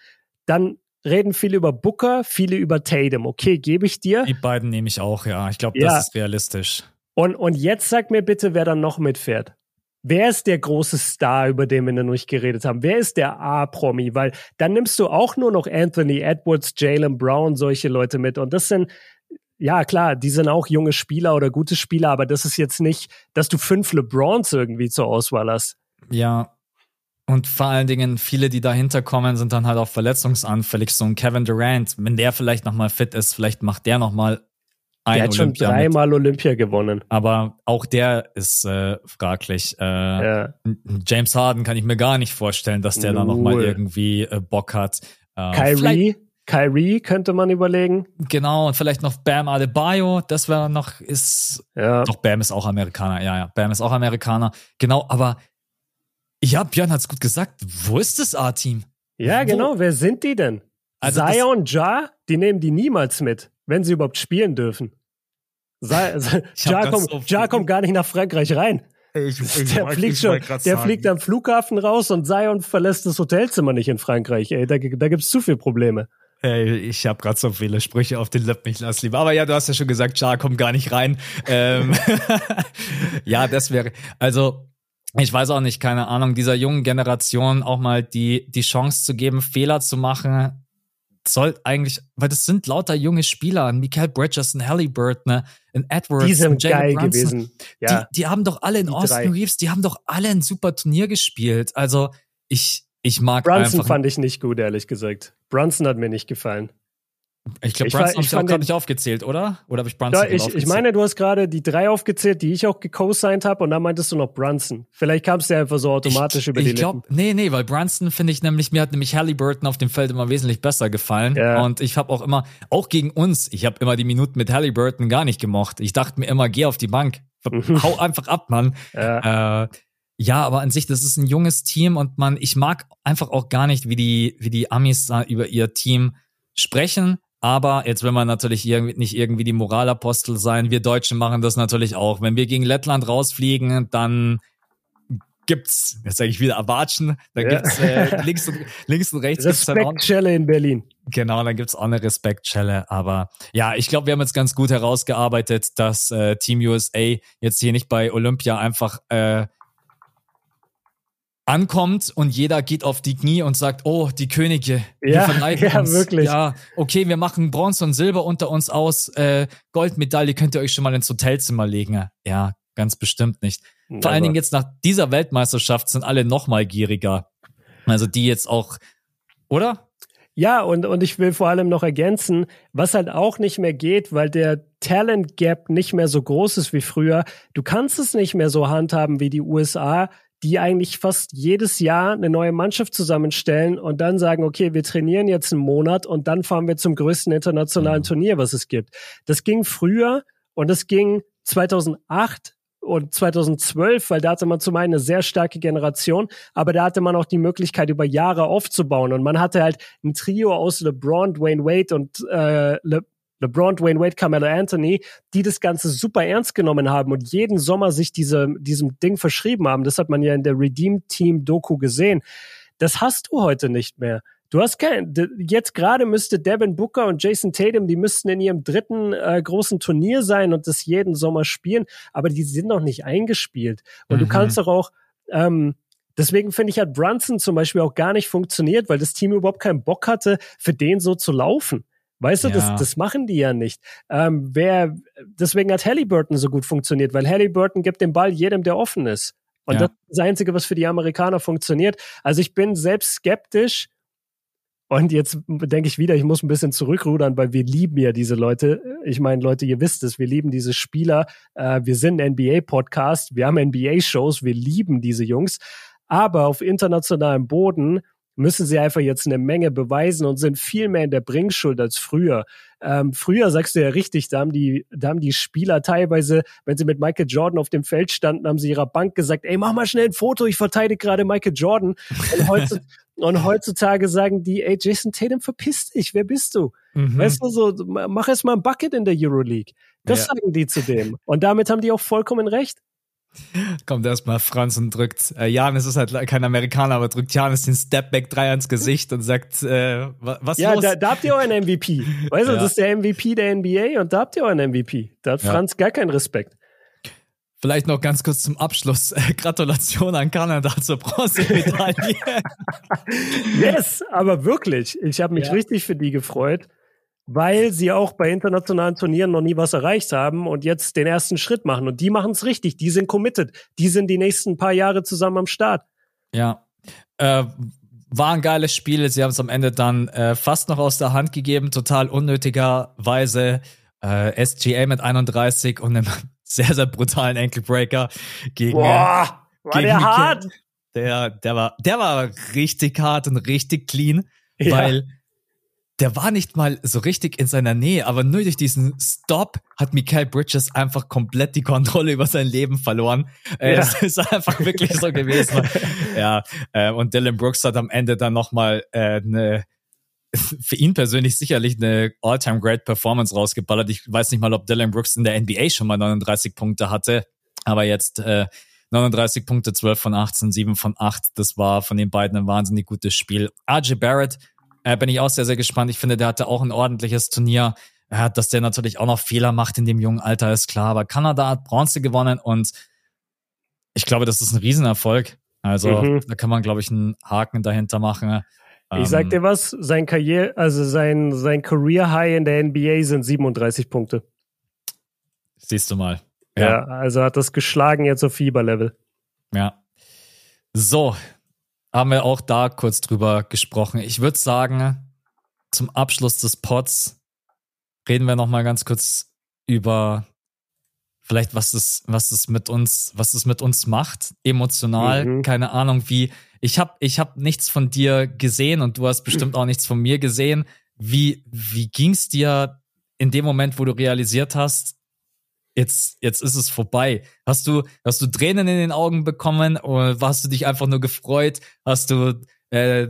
Dann reden viele über Booker, viele über Tatum. Okay, gebe ich dir. Die beiden nehme ich auch, ja. Ich glaube, Ja. das ist realistisch. Und, und jetzt sag mir bitte, wer dann noch mitfährt. Wer ist der große Star, über den wir noch nicht geredet haben? Wer ist der A-Promi? Weil dann nimmst du auch nur noch Anthony Edwards, Jalen Brown, solche Leute mit. Und das sind, ja klar, die sind auch junge Spieler oder gute Spieler, aber das ist jetzt nicht, dass du fünf LeBrons irgendwie zur Auswahl hast. Ja. Und vor allen Dingen, viele, die dahinter kommen, sind dann halt auch verletzungsanfällig. So ein Kevin Durant, wenn der vielleicht nochmal fit ist, vielleicht macht der nochmal ein Der hat schon Olympia mit. dreimal Olympia gewonnen. Aber auch der ist äh, fraglich. Äh, Ja. James Harden kann ich mir gar nicht vorstellen, dass der da nochmal Null. irgendwie äh, Bock hat. Äh, Kyrie, Kyrie könnte man überlegen. Genau, und vielleicht noch Bam Adebayo, das wäre noch, ist, Ja. doch, Bam ist auch Amerikaner, ja, ja, Bam ist auch Amerikaner. Genau, aber ja, Björn hat's gut gesagt, wo ist das A-Team? Ja, Wo- genau. Wer sind die denn? Also Zion Ja, die nehmen die niemals mit, wenn sie überhaupt spielen dürfen. Sei- Ich ja, kommt, so ja kommt gar nicht nach Frankreich rein. Ich, Der fliegt schon, der fliegt am Flughafen raus und Zion verlässt das Hotelzimmer nicht in Frankreich. Ey, da, da gibt's zu viele Probleme. Ey, ich habe gerade so viele Sprüche auf den Lippen, ich lass lieber. Aber ja, du hast ja schon gesagt, Ja kommt gar nicht rein. Ähm, ja, das wäre, also ich weiß auch nicht, keine Ahnung, dieser jungen Generation auch mal die, die Chance zu geben, Fehler zu machen, soll eigentlich, weil das sind lauter junge Spieler, ein Michael Bridges, ein Halliburton, ne, ein Edwards, Die sind geil Brunson. gewesen. Ja, Die, die haben doch alle in Die Austin drei. Reeves, die haben doch alle ein super Turnier gespielt. Also ich, ich mag Brunson fand ich nicht gut, ehrlich gesagt. Brunson hat mir nicht gefallen. Ich glaube, ich Brunson habe ich ich auch gerade nicht aufgezählt, oder? Oder habe ich Brunson Ja, ich, ich aufgezählt? meine, du hast gerade die drei aufgezählt, die ich auch gecosigned habe, und dann meintest du noch Brunson. Vielleicht kam es dir einfach so automatisch ich, über die ich glaub, Lippen. Nee, nee, weil Brunson finde ich nämlich, mir hat nämlich Halliburton auf dem Feld immer wesentlich besser gefallen. Ja. Und ich habe auch immer, auch gegen uns, ich habe immer die Minuten mit Halliburton gar nicht gemocht. Ich dachte mir immer, geh auf die Bank. Hau einfach ab, Mann. Ja. Äh, ja, aber an sich, das ist ein junges Team und man, ich mag einfach auch gar nicht, wie die, wie die Amis da über ihr Team sprechen. Aber jetzt will man natürlich irgendwie, nicht irgendwie die Moralapostel sein. Wir Deutschen machen das natürlich auch. Wenn wir gegen Lettland rausfliegen, dann gibt's, jetzt sage ich wieder Erwatschen, dann Ja. gibt's äh, links, und, links und rechts Respektschelle in Berlin. Genau, dann gibt's auch eine Respektschelle. Aber ja, ich glaube, wir haben jetzt ganz gut herausgearbeitet, dass äh, Team USA jetzt hier nicht bei Olympia einfach äh, ankommt und jeder geht auf die Knie und sagt, oh, die Könige, wir Ja, verneigen ja, uns. wirklich. Ja, okay, wir machen Bronze und Silber unter uns aus. Äh, Goldmedaille könnt ihr euch schon mal ins Hotelzimmer legen. Ja, ganz bestimmt nicht. Vor allen Dingen jetzt nach dieser Weltmeisterschaft sind alle noch mal gieriger. Also die jetzt auch, oder? Ja, und, und ich will vor allem noch ergänzen, was halt auch nicht mehr geht, weil der Talent Gap nicht mehr so groß ist wie früher. Du kannst es nicht mehr so handhaben wie die USA, die eigentlich fast jedes Jahr eine neue Mannschaft zusammenstellen und dann sagen, okay, wir trainieren jetzt einen Monat und dann fahren wir zum größten internationalen Mhm. Turnier, was es gibt. Das ging früher und das ging 2008 und 2012, weil da hatte man zum einen eine sehr starke Generation, aber da hatte man auch die Möglichkeit, über Jahre aufzubauen. Und man hatte halt ein Trio aus LeBron, Dwayne Wade und äh, Le LeBron, Dwayne Wade, Carmelo Anthony, die das Ganze super ernst genommen haben und jeden Sommer sich diese, diesem Ding verschrieben haben. Das hat man ja in der Redeem Team Doku gesehen. Das hast du heute nicht mehr. Du hast kein, jetzt gerade müsste Devin Booker und Jason Tatum, die müssten in ihrem dritten äh, großen Turnier sein und das jeden Sommer spielen, aber die sind noch nicht eingespielt. Und du Mhm. kannst doch auch, ähm, deswegen finde ich, hat Brunson zum Beispiel auch gar nicht funktioniert, weil das Team überhaupt keinen Bock hatte, für den so zu laufen. Weißt du, Ja. das, das machen die ja nicht. Ähm, wer, deswegen hat Halliburton so gut funktioniert, weil Halliburton gibt den Ball jedem, der offen ist. Und Ja. das ist das Einzige, was für die Amerikaner funktioniert. Also ich bin selbst skeptisch. Und jetzt denke ich wieder, ich muss ein bisschen zurückrudern, weil wir lieben ja diese Leute. Ich meine, Leute, ihr wisst es, wir lieben diese Spieler. Äh, wir sind NBA-Podcast, wir haben NBA-Shows, wir lieben diese Jungs. Aber auf internationalem Boden müssen sie einfach jetzt eine Menge beweisen und sind viel mehr in der Bringschuld als früher. Ähm, früher sagst du ja richtig, da haben die, da haben die Spieler teilweise, wenn sie mit Michael Jordan auf dem Feld standen, haben sie ihrer Bank gesagt, ey, mach mal schnell ein Foto, ich verteidige gerade Michael Jordan. Und, heutzutage, und heutzutage sagen die, ey, Jason Tatum, verpiss dich, wer bist du? Mhm. Weißt du, so, mach erst mal ein Bucket in der Euroleague. Das ja. sagen die zu dem. Und damit haben die auch vollkommen recht. Kommt erstmal Franz und drückt, äh, Janis ist halt kein Amerikaner, aber drückt Janis den Stepback 3 ans Gesicht und sagt, äh, was Ja, los? Da, da habt ihr euren MVP. Weißt du, ja. das ist der MVP der NBA und da habt ihr euren MVP. Da hat Franz ja. gar keinen Respekt. Vielleicht noch ganz kurz zum Abschluss. Gratulation an Kanada zur Bronzemedaille. yes, aber wirklich. Ich habe mich ja. richtig für die gefreut weil sie auch bei internationalen Turnieren noch nie was erreicht haben und jetzt den ersten Schritt machen. Und die machen es richtig, die sind committed, die sind die nächsten paar Jahre zusammen am Start. Ja. Äh, war ein geiles Spiel. Sie haben es am Ende dann äh, fast noch aus der Hand gegeben, total unnötigerweise. Äh, SGA mit 31 und einem sehr, sehr brutalen Ankle-Breaker gegen. Boah, war gegen der hart? Der, der, war, der war richtig hart und richtig clean, ja. weil der war nicht mal so richtig in seiner Nähe, aber nur durch diesen Stop hat Mikael Bridges einfach komplett die Kontrolle über sein Leben verloren. Äh, ja. Es ist einfach wirklich so gewesen. ja, äh, und Dylan Brooks hat am Ende dann nochmal äh, eine für ihn persönlich sicherlich eine all-time great Performance rausgeballert. Ich weiß nicht mal, ob Dylan Brooks in der NBA schon mal 39 Punkte hatte, aber jetzt äh, 39 Punkte, 12 von 18, 7 von 8. Das war von den beiden ein wahnsinnig gutes Spiel. RJ Barrett äh, bin ich auch sehr, sehr gespannt. Ich finde, der hatte auch ein ordentliches Turnier. Ja, dass der natürlich auch noch Fehler macht in dem jungen Alter, ist klar. Aber Kanada hat Bronze gewonnen und ich glaube, das ist ein Riesenerfolg. Also mhm. da kann man, glaube ich, einen Haken dahinter machen. Ich sag ähm, dir was, sein Karriere, also sein, sein Career High in der NBA sind 37 Punkte. Siehst du mal. Ja, ja also hat das geschlagen jetzt auf Fieberlevel. Ja. So, haben wir auch da kurz drüber gesprochen. Ich würde sagen, zum Abschluss des Pods reden wir noch mal ganz kurz über vielleicht was es was es mit uns was es mit uns macht emotional mhm. keine Ahnung wie ich habe ich habe nichts von dir gesehen und du hast bestimmt auch nichts von mir gesehen wie wie ging's dir in dem Moment wo du realisiert hast jetzt, jetzt ist es vorbei. Hast du, hast du Tränen in den Augen bekommen oder hast du dich einfach nur gefreut? Hast du äh,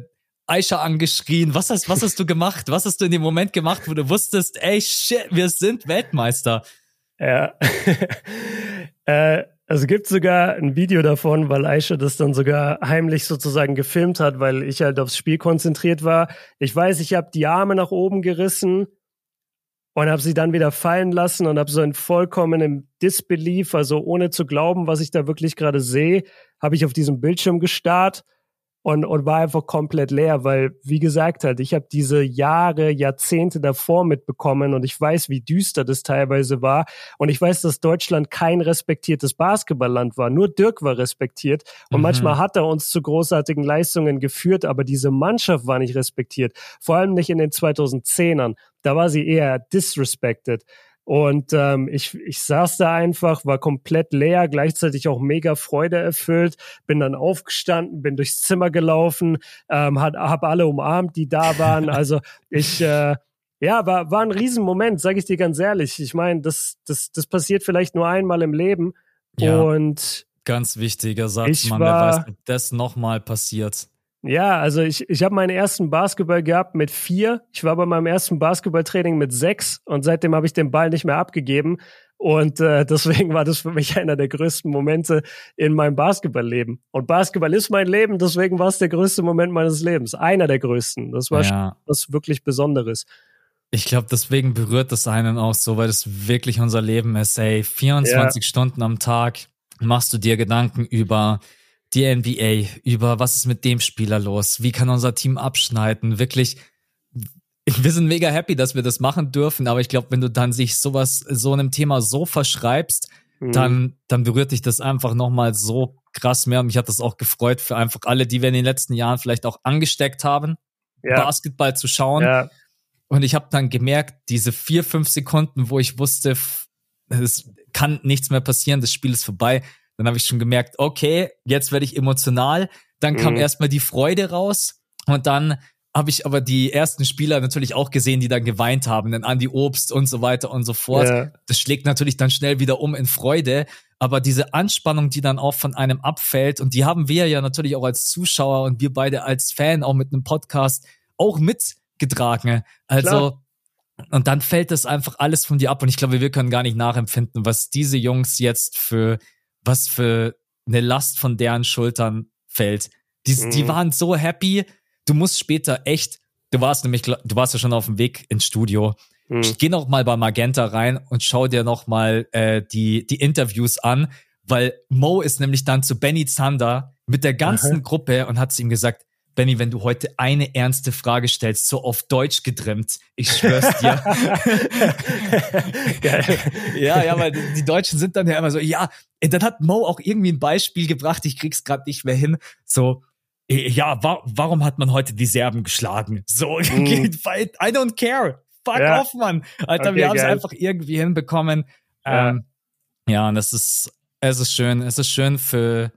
Aisha angeschrien? Was hast, was hast du gemacht? Was hast du in dem Moment gemacht, wo du wusstest, ey shit, wir sind Weltmeister? Ja. äh, also gibt sogar ein Video davon, weil Aisha das dann sogar heimlich sozusagen gefilmt hat, weil ich halt aufs Spiel konzentriert war. Ich weiß, ich habe die Arme nach oben gerissen und habe sie dann wieder fallen lassen und habe so in vollkommenem Disbelief, also ohne zu glauben, was ich da wirklich gerade sehe, habe ich auf diesem Bildschirm gestarrt und, und war einfach komplett leer, weil, wie gesagt halt, ich habe diese Jahre, Jahrzehnte davor mitbekommen und ich weiß, wie düster das teilweise war. Und ich weiß, dass Deutschland kein respektiertes Basketballland war, nur Dirk war respektiert. Und mhm. manchmal hat er uns zu großartigen Leistungen geführt, aber diese Mannschaft war nicht respektiert, vor allem nicht in den 2010ern, da war sie eher disrespected. Und ähm, ich, ich saß da einfach, war komplett leer, gleichzeitig auch mega Freude erfüllt, bin dann aufgestanden, bin durchs Zimmer gelaufen, ähm, hat, hab alle umarmt, die da waren. Also ich, äh, ja, war, war ein Riesenmoment, sage ich dir ganz ehrlich. Ich meine, das, das, das passiert vielleicht nur einmal im Leben. Ja, und ganz wichtiger Satz, man, wer weiß, ob das nochmal passiert. Ja, also ich, ich habe meinen ersten Basketball gehabt mit vier. Ich war bei meinem ersten Basketballtraining mit sechs und seitdem habe ich den Ball nicht mehr abgegeben. Und äh, deswegen war das für mich einer der größten Momente in meinem Basketballleben. Und Basketball ist mein Leben, deswegen war es der größte Moment meines Lebens. Einer der größten. Das war ja. was wirklich Besonderes. Ich glaube, deswegen berührt das einen auch so, weil das wirklich unser Leben ist. Ey, 24 ja. Stunden am Tag machst du dir Gedanken über die NBA, über was ist mit dem Spieler los, wie kann unser Team abschneiden, wirklich. Wir sind mega happy, dass wir das machen dürfen, aber ich glaube, wenn du dann sich sowas, so einem Thema so verschreibst, mhm. dann, dann berührt dich das einfach nochmal so krass mehr. Und mich hat das auch gefreut für einfach alle, die wir in den letzten Jahren vielleicht auch angesteckt haben, ja. Basketball zu schauen. Ja. Und ich habe dann gemerkt, diese vier, fünf Sekunden, wo ich wusste, es kann nichts mehr passieren, das Spiel ist vorbei, dann habe ich schon gemerkt, okay, jetzt werde ich emotional. Dann kam mhm. erstmal die Freude raus. Und dann habe ich aber die ersten Spieler natürlich auch gesehen, die dann geweint haben, dann Andy Obst und so weiter und so fort. Ja. Das schlägt natürlich dann schnell wieder um in Freude. Aber diese Anspannung, die dann auch von einem abfällt, und die haben wir ja natürlich auch als Zuschauer und wir beide als Fan auch mit einem Podcast auch mitgetragen. Also, Klar. und dann fällt das einfach alles von dir ab. Und ich glaube, wir können gar nicht nachempfinden, was diese Jungs jetzt für, was für eine Last von deren Schultern fällt. Die, mhm. die waren so happy du musst später echt, du warst nämlich, du warst ja schon auf dem Weg ins Studio. Hm. Geh noch mal bei Magenta rein und schau dir noch mal äh, die, die Interviews an, weil Mo ist nämlich dann zu Benny Zander mit der ganzen Aha. Gruppe und hat zu ihm gesagt, Benny, wenn du heute eine ernste Frage stellst, so auf Deutsch gedrimmt, ich schwör's dir. ja, ja, weil die Deutschen sind dann ja immer so, ja, dann hat Mo auch irgendwie ein Beispiel gebracht, ich krieg's gerade nicht mehr hin, so, äh, ja, wa warum hat man heute die Serben geschlagen? So, mm. I don't care. Fuck ja. off, Mann. Alter, okay, wir haben es einfach irgendwie hinbekommen. Ja. Ähm, ja, und das ist, es ist schön. Es ist schön für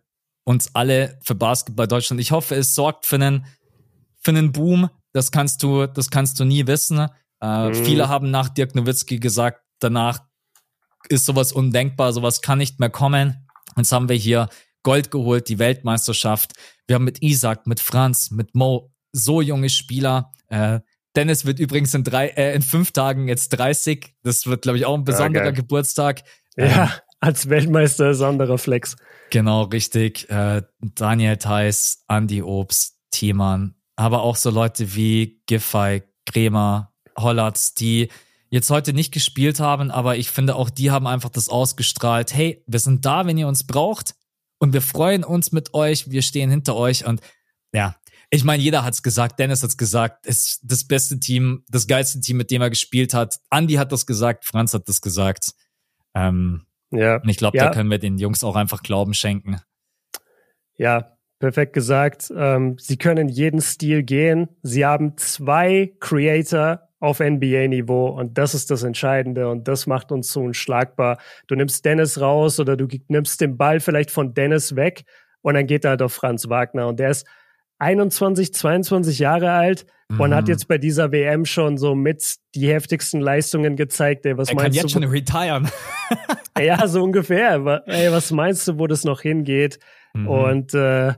uns alle, für Basketball Deutschland. Ich hoffe, es sorgt für einen, für einen Boom. Das kannst du, das kannst du nie wissen. Äh, mm. Viele haben nach Dirk Nowitzki gesagt, danach ist sowas undenkbar, sowas kann nicht mehr kommen. Jetzt haben wir hier Gold geholt, die Weltmeisterschaft. Wir haben mit Isaac, mit Franz, mit Mo so junge Spieler. Äh, Dennis wird übrigens in drei, äh, in fünf Tagen jetzt 30. Das wird, glaube ich, auch ein besonderer ja, Geburtstag. Ja, ähm, als Weltmeister ist anderer Flex. Genau, richtig. Äh, Daniel Theiss, Andy Obst, Thiemann, aber auch so Leute wie Giffey, Kremer, Hollatz, die jetzt heute nicht gespielt haben, aber ich finde auch die haben einfach das ausgestrahlt. Hey, wir sind da, wenn ihr uns braucht und wir freuen uns mit euch, wir stehen hinter euch und ja, ich meine, jeder hat's gesagt, Dennis hat's gesagt, es ist das beste Team, das geilste Team, mit dem er gespielt hat. Andy hat das gesagt, Franz hat das gesagt. Ähm, ja. Und ich glaube, ja. da können wir den Jungs auch einfach Glauben schenken. Ja, perfekt gesagt. Ähm, sie können jeden Stil gehen. Sie haben zwei Creator auf NBA-Niveau und das ist das Entscheidende und das macht uns so unschlagbar. Du nimmst Dennis raus oder du nimmst den Ball vielleicht von Dennis weg und dann geht er halt auf Franz Wagner und der ist 21, 22 Jahre alt mhm. und hat mhm. jetzt bei dieser WM schon so mit die heftigsten Leistungen gezeigt. Ey, was er meinst kann jetzt du? schon retiren. ja, so ungefähr. Ey, was meinst du, wo das noch hingeht? Mhm. Und äh,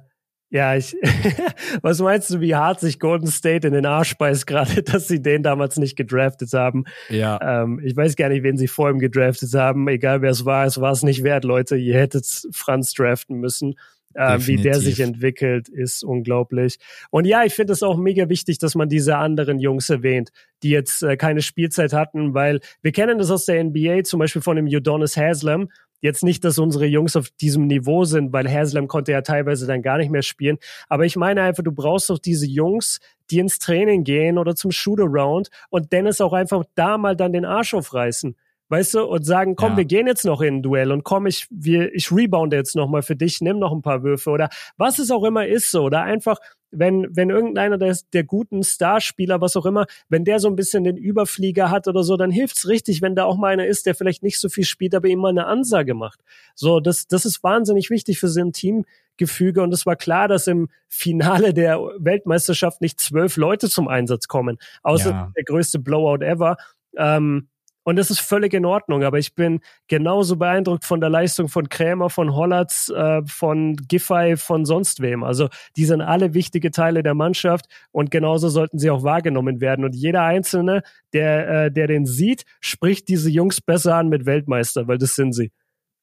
ja, ich, was meinst du, wie hart sich Golden State in den Arsch beißt, gerade, dass sie den damals nicht gedraftet haben? Ja. Ähm, ich weiß gar nicht, wen sie vor ihm gedraftet haben. Egal wer es war, es war es nicht wert, Leute. Ihr hättet Franz draften müssen. Ähm, wie der sich entwickelt, ist unglaublich. Und ja, ich finde es auch mega wichtig, dass man diese anderen Jungs erwähnt, die jetzt äh, keine Spielzeit hatten, weil wir kennen das aus der NBA, zum Beispiel von dem Udonis Haslam, Jetzt nicht, dass unsere Jungs auf diesem Niveau sind, weil Haslam konnte ja teilweise dann gar nicht mehr spielen. Aber ich meine einfach, du brauchst doch diese Jungs, die ins Training gehen oder zum Shootaround und Dennis auch einfach da mal dann den Arsch aufreißen. Weißt du, und sagen, komm, ja. wir gehen jetzt noch in ein Duell und komm, ich, wir, ich rebounde jetzt noch mal für dich, nimm noch ein paar Würfe oder was es auch immer ist so. Oder einfach wenn, wenn irgendeiner der, der guten Starspieler, was auch immer, wenn der so ein bisschen den Überflieger hat oder so, dann hilft's richtig, wenn da auch mal einer ist, der vielleicht nicht so viel spielt, aber ihm mal eine Ansage macht. So, das, das ist wahnsinnig wichtig für so ein Teamgefüge und es war klar, dass im Finale der Weltmeisterschaft nicht zwölf Leute zum Einsatz kommen, außer ja. der größte Blowout ever. Ähm, und das ist völlig in Ordnung. Aber ich bin genauso beeindruckt von der Leistung von Krämer, von Hollatz, äh, von Giffey, von sonst wem. Also die sind alle wichtige Teile der Mannschaft und genauso sollten sie auch wahrgenommen werden. Und jeder Einzelne, der, äh, der den sieht, spricht diese Jungs besser an mit Weltmeister, weil das sind sie.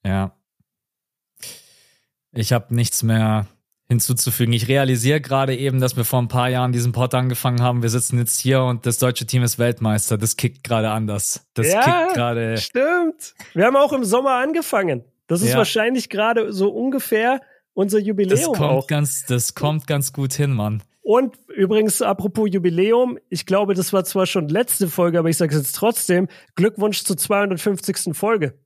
Ja. Ich habe nichts mehr hinzuzufügen. Ich realisiere gerade eben, dass wir vor ein paar Jahren diesen Pod angefangen haben. Wir sitzen jetzt hier und das deutsche Team ist Weltmeister. Das kickt gerade anders. Das ja, kickt gerade. Stimmt. Wir haben auch im Sommer angefangen. Das ist ja. wahrscheinlich gerade so ungefähr unser Jubiläum. Das kommt auch. ganz, das kommt ganz gut hin, Mann. Und übrigens, apropos Jubiläum, ich glaube, das war zwar schon letzte Folge, aber ich sage es jetzt trotzdem. Glückwunsch zur 250. Folge.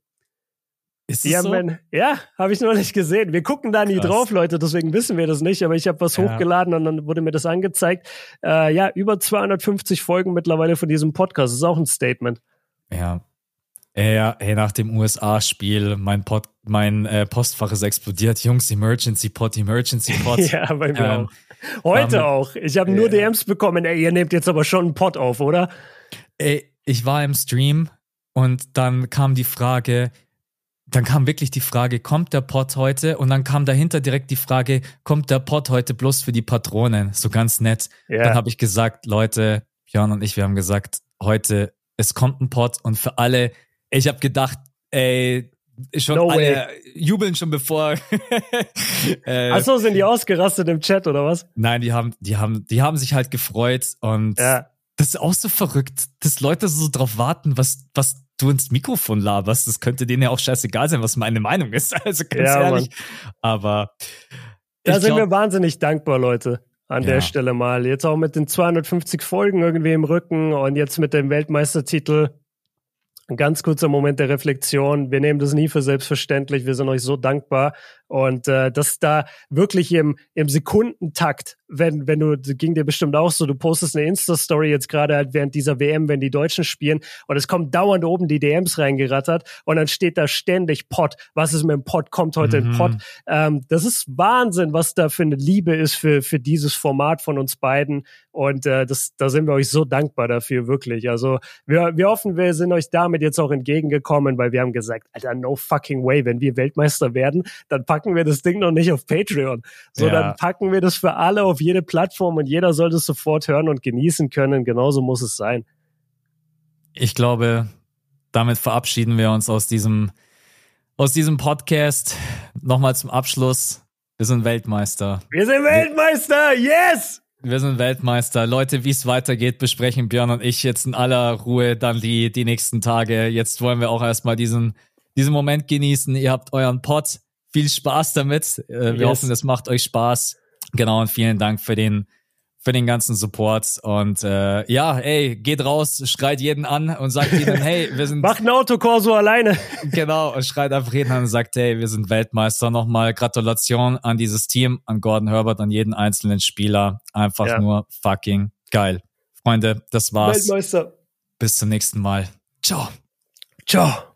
Ist das so? Ja, habe ich noch nicht gesehen. Wir gucken da nie Krass. drauf, Leute, deswegen wissen wir das nicht. Aber ich habe was ja. hochgeladen und dann wurde mir das angezeigt. Äh, ja, über 250 Folgen mittlerweile von diesem Podcast. Das ist auch ein Statement. Ja. Ja, hey, nach dem USA-Spiel, mein, mein äh, Postfach ist explodiert. Jungs, Emergency Pot, Emergency Pot. ja, bei mir ähm, auch. Heute um, auch. Ich habe nur ja. DMs bekommen. Ey, ihr nehmt jetzt aber schon einen Pod auf, oder? Ey, ich war im Stream und dann kam die Frage, dann kam wirklich die Frage, kommt der Pod heute? Und dann kam dahinter direkt die Frage, kommt der Pod heute bloß für die Patronen? So ganz nett. Yeah. Dann habe ich gesagt, Leute, Björn und ich, wir haben gesagt, heute, es kommt ein Pod und für alle, ich habe gedacht, ey, schon no alle way. jubeln schon bevor. äh, Achso, sind die ausgerastet im Chat oder was? Nein, die haben, die haben, die haben sich halt gefreut und ja. das ist auch so verrückt, dass Leute so drauf warten, was, was du ins Mikrofon laberst. Das könnte denen ja auch scheißegal sein, was meine Meinung ist. Also ganz ja, ehrlich. Mann. Aber da sind glaub, wir wahnsinnig dankbar, Leute. An ja. der Stelle mal. Jetzt auch mit den 250 Folgen irgendwie im Rücken und jetzt mit dem Weltmeistertitel. Ein ganz kurzer Moment der Reflexion. Wir nehmen das nie für selbstverständlich. Wir sind euch so dankbar. Und äh, dass da wirklich im, im Sekundentakt, wenn, wenn du, ging dir bestimmt auch so, du postest eine Insta-Story jetzt gerade halt während dieser WM, wenn die Deutschen spielen und es kommt dauernd oben die DMs reingerattert und dann steht da ständig Pot. Was ist mit dem Pot? Kommt heute mhm. ein Pot? Ähm, das ist Wahnsinn, was da für eine Liebe ist für, für dieses Format von uns beiden. Und äh, das, da sind wir euch so dankbar dafür, wirklich. Also wir, wir hoffen, wir sind euch damit jetzt auch entgegengekommen, weil wir haben gesagt, Alter, no fucking way, wenn wir Weltmeister werden, dann packen packen wir das Ding noch nicht auf Patreon. So, ja. packen wir das für alle auf jede Plattform und jeder soll das sofort hören und genießen können. Genauso muss es sein. Ich glaube, damit verabschieden wir uns aus diesem, aus diesem Podcast. Nochmal zum Abschluss. Wir sind Weltmeister. Wir sind Weltmeister! Yes! Wir sind Weltmeister. Leute, wie es weitergeht, besprechen Björn und ich jetzt in aller Ruhe dann die, die nächsten Tage. Jetzt wollen wir auch erstmal diesen, diesen Moment genießen. Ihr habt euren Pod viel Spaß damit. Äh, wir yes. hoffen, es macht euch Spaß. Genau, und vielen Dank für den für den ganzen Support und äh, ja, ey, geht raus, schreit jeden an und sagt ihnen, hey, wir sind Macht ein Autokorso alleine. genau, und schreit einfach jeden an und sagt, hey, wir sind Weltmeister. Nochmal Gratulation an dieses Team, an Gordon Herbert, an jeden einzelnen Spieler. Einfach ja. nur fucking geil. Freunde, das war's. Weltmeister. Bis zum nächsten Mal. Ciao. Ciao.